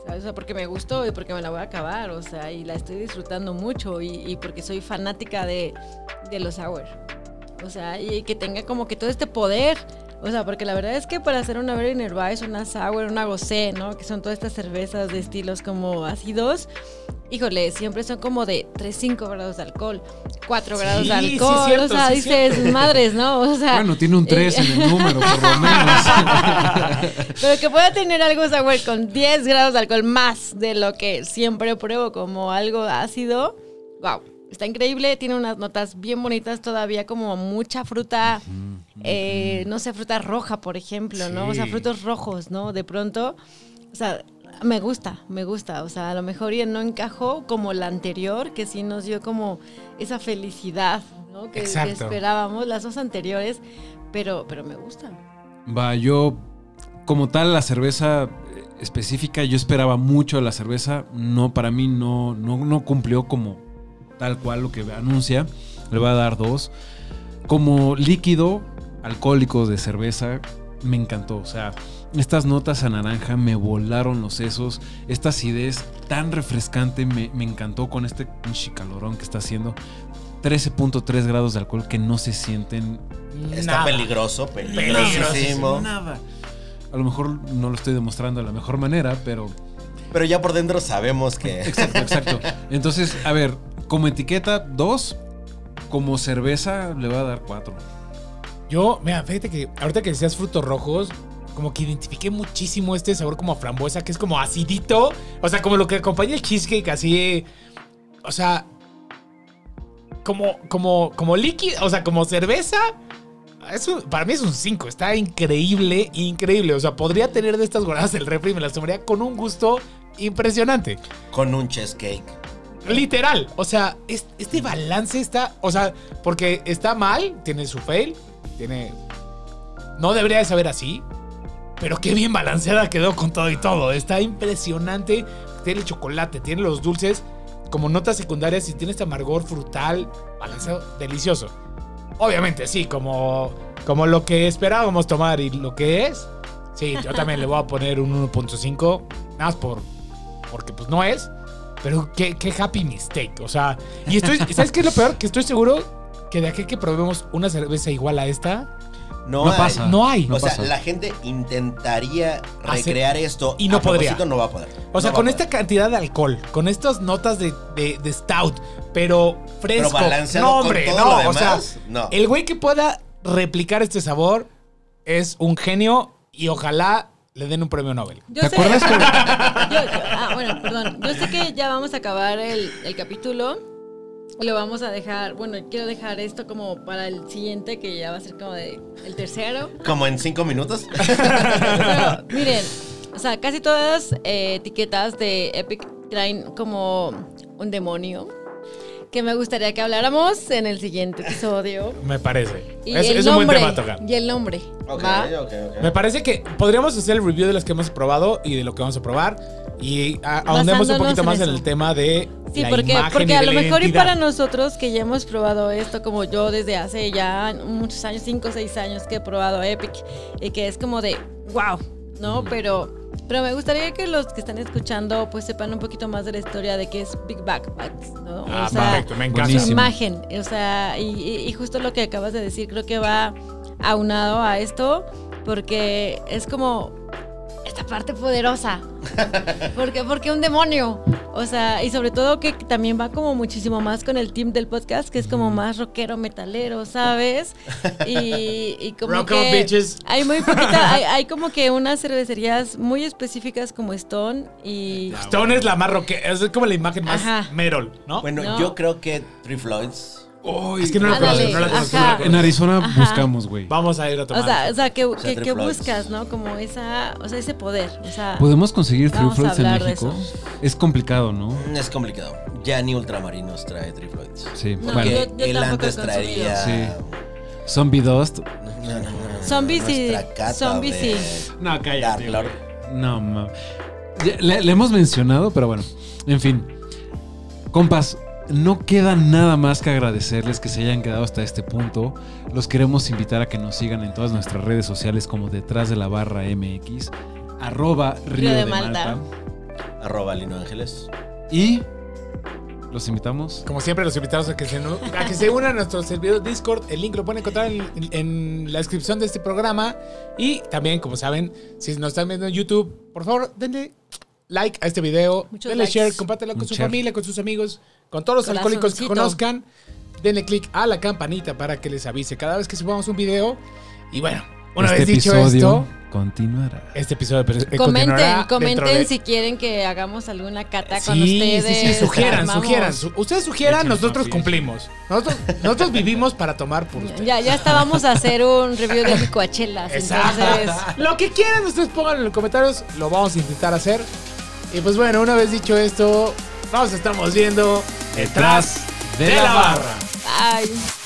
O sea, porque me gustó y porque me la voy a acabar, o sea, y la estoy disfrutando mucho y, y porque soy fanática de, de los sour. O sea, y que tenga como que todo este poder. O sea, porque la verdad es que para hacer una Berliner Weiss, una sour, una gosé, ¿no? Que son todas estas cervezas de estilos como ácidos. Híjole, siempre son como de 3, 5 grados de alcohol, 4 Sí, grados de sí, alcohol. cierto, o sea, sí, dices, cierto. madres, ¿no? O sea, Bueno, tiene un 3 eh, en el número, por lo menos. Pero que pueda tener algo sour con 10 grados de alcohol más de lo que siempre pruebo como algo ácido. Wow, está increíble. Tiene unas notas bien bonitas todavía, como mucha fruta, eh, no sé, fruta roja, por ejemplo, ¿no? O sea, frutos rojos, ¿no? De pronto, o sea, me gusta, me gusta. O sea, a lo mejor ya no encajó como la anterior, que sí nos dio como esa felicidad, ¿no? Que, que esperábamos, las dos anteriores, pero, pero me gusta. Va, yo, como tal, la cerveza eh, específica, yo esperaba mucho de la cerveza. No, para mí no, no, no cumplió como tal cual lo que anuncia. Le voy a dar dos. Como líquido alcohólico de cerveza, me encantó. O sea, estas notas a naranja me volaron los sesos. Esta acidez tan refrescante me, me encantó con este calorón que está haciendo. 13.3 grados de alcohol que no se sienten Está Nada. peligroso, peligrosísimo. Nada. A lo mejor no lo estoy demostrando de la mejor manera, pero. Pero ya por dentro sabemos que. Exacto, exacto. Entonces, a ver, como etiqueta, dos. Como cerveza, le va a dar cuatro. Yo, mira, fíjate que ahorita que decías frutos rojos, como que identifiqué muchísimo este sabor como a frambuesa, que es como acidito. O sea, como lo que acompaña el cheesecake, así. O sea. Como, como, como líquido, o sea, como cerveza. Eso, para mí es un 5. Está increíble, increíble. O sea, podría tener de estas guardadas del refri y me las tomaría con un gusto impresionante. Con un cheesecake. Literal. O sea, es- este balance está. O sea, porque está mal, tiene su fail, tiene. No debería de saber así. Pero qué bien balanceada quedó con todo y todo. Está impresionante. Tiene el chocolate, tiene los dulces como notas secundarias y tiene este amargor frutal, balanceado, delicioso. Obviamente, sí, como, como lo que esperábamos tomar y lo que es. Sí, yo también le voy a poner un 1.5. Nada más por. Porque pues no es. Pero qué, qué happy mistake. O sea, y estoy. ¿Sabes qué es lo peor? Que estoy seguro que de aquí que probemos una cerveza igual a esta, No, No hay. pasa. no hay. No o sea, pasa. la gente intentaría recrear esto y no a podría. no va a poder. O sea, No con esta cantidad de alcohol, con estas notas de, de- de stout, pero fresco. Pero balanceado no, con hombre, todo no. lo o sea, no. el güey que pueda replicar este sabor es un genio y ojalá le den un premio Nobel. Yo ¿Te sé- acuerdas que- Yo- yo- ah, bueno, perdón. Yo sé que ya vamos a acabar el, el capítulo. Lo vamos a dejar, bueno, quiero dejar esto como para el siguiente, que ya va a ser como de el tercero. Como en cinco minutos. Pero, miren, o sea, casi todas eh, etiquetas de Epic traen como un demonio que me gustaría que habláramos en el siguiente episodio. Me parece. Y es el es un buen nombre. tema a tocar. Y el nombre. ok, ¿va? ok, ok. Me parece que podríamos hacer el review de las que hemos probado y de lo que vamos a probar. Y ahondemos un poquito en más en el tema de. Sí, la porque, imagen porque y a de lo la mejor y para nosotros que ya hemos probado esto, como yo desde hace ya muchos años, 5 o 6 años que he probado Epic, y que es como de wow, ¿no? Pero, pero me gustaría que los que están escuchando pues sepan un poquito más de la historia de qué es Big Bag Bites, ¿no? Ah, perfecto, me encanta. su imagen, o sea, y- y justo lo que acabas de decir, creo que va aunado a esto, porque es como esta parte poderosa. porque, porque un demonio. O sea, y sobre todo que también va como muchísimo más con el team del podcast, que es como más rockero, metalero, ¿sabes? Y, y como Rock on, que bitches. hay muy poquita, hay, hay como que unas cervecerías muy específicas como Stone y Stone es la más rockera, es como la imagen más Ajá. Merol, ¿no? Bueno, No. yo creo que Three Floyds. Es que no la Ándale, no la ajá. conozco. En Arizona Ajá. buscamos, güey. Vamos a ir a o tomar. sea, o sea, que, sea, que- Three que Floyds. buscas, ¿no? Como esa, o sea, ese poder, o sea, ¿Podemos conseguir Floyds en México? Es complicado, ¿no? Mm, Es complicado. Ya ni Ultramarinos trae Three Floyds. Sí. No, bueno, yo- yo él antes traería. Sí. Zombie Dust. No, no, cata zombies de y- No, cállate. No, ma. Le, le hemos mencionado, pero bueno. En fin. Compas, no queda nada más que agradecerles que se hayan quedado hasta este punto. Los queremos invitar a que nos sigan en todas nuestras redes sociales como detrás de la barra MX, arroba Río, de, Malta. Arroba Lino Ángeles. Y los invitamos. Como siempre, los invitamos a que se, a que se unan a nuestro servidor Discord. El link lo pueden encontrar en, en la descripción de este programa. Y también, como saben, si nos están viendo en YouTube, por favor, denle like a este video. Muchos denle likes. share, compártelo con Un su share. familia, con sus amigos, con todos los alcohólicos que conozcan. Denle click a la campanita para que les avise cada vez que subamos un video. Y bueno, una este vez dicho esto, continuará. este episodio eh, comenten, comenten de- si quieren que hagamos alguna cata con Sí, ustedes. sí, sí, sugieran, sugieran. Su- ustedes sugieran, nosotros cumplimos. Nosotros, nosotros vivimos para tomar por ustedes. Ya, ya estábamos a hacer un review de licuachelas. Exacto. Entonces, Lo que quieran, ustedes pongan en los comentarios, lo vamos a intentar hacer. Y pues bueno, una vez dicho esto, nos estamos viendo Detrás de la barra. bye.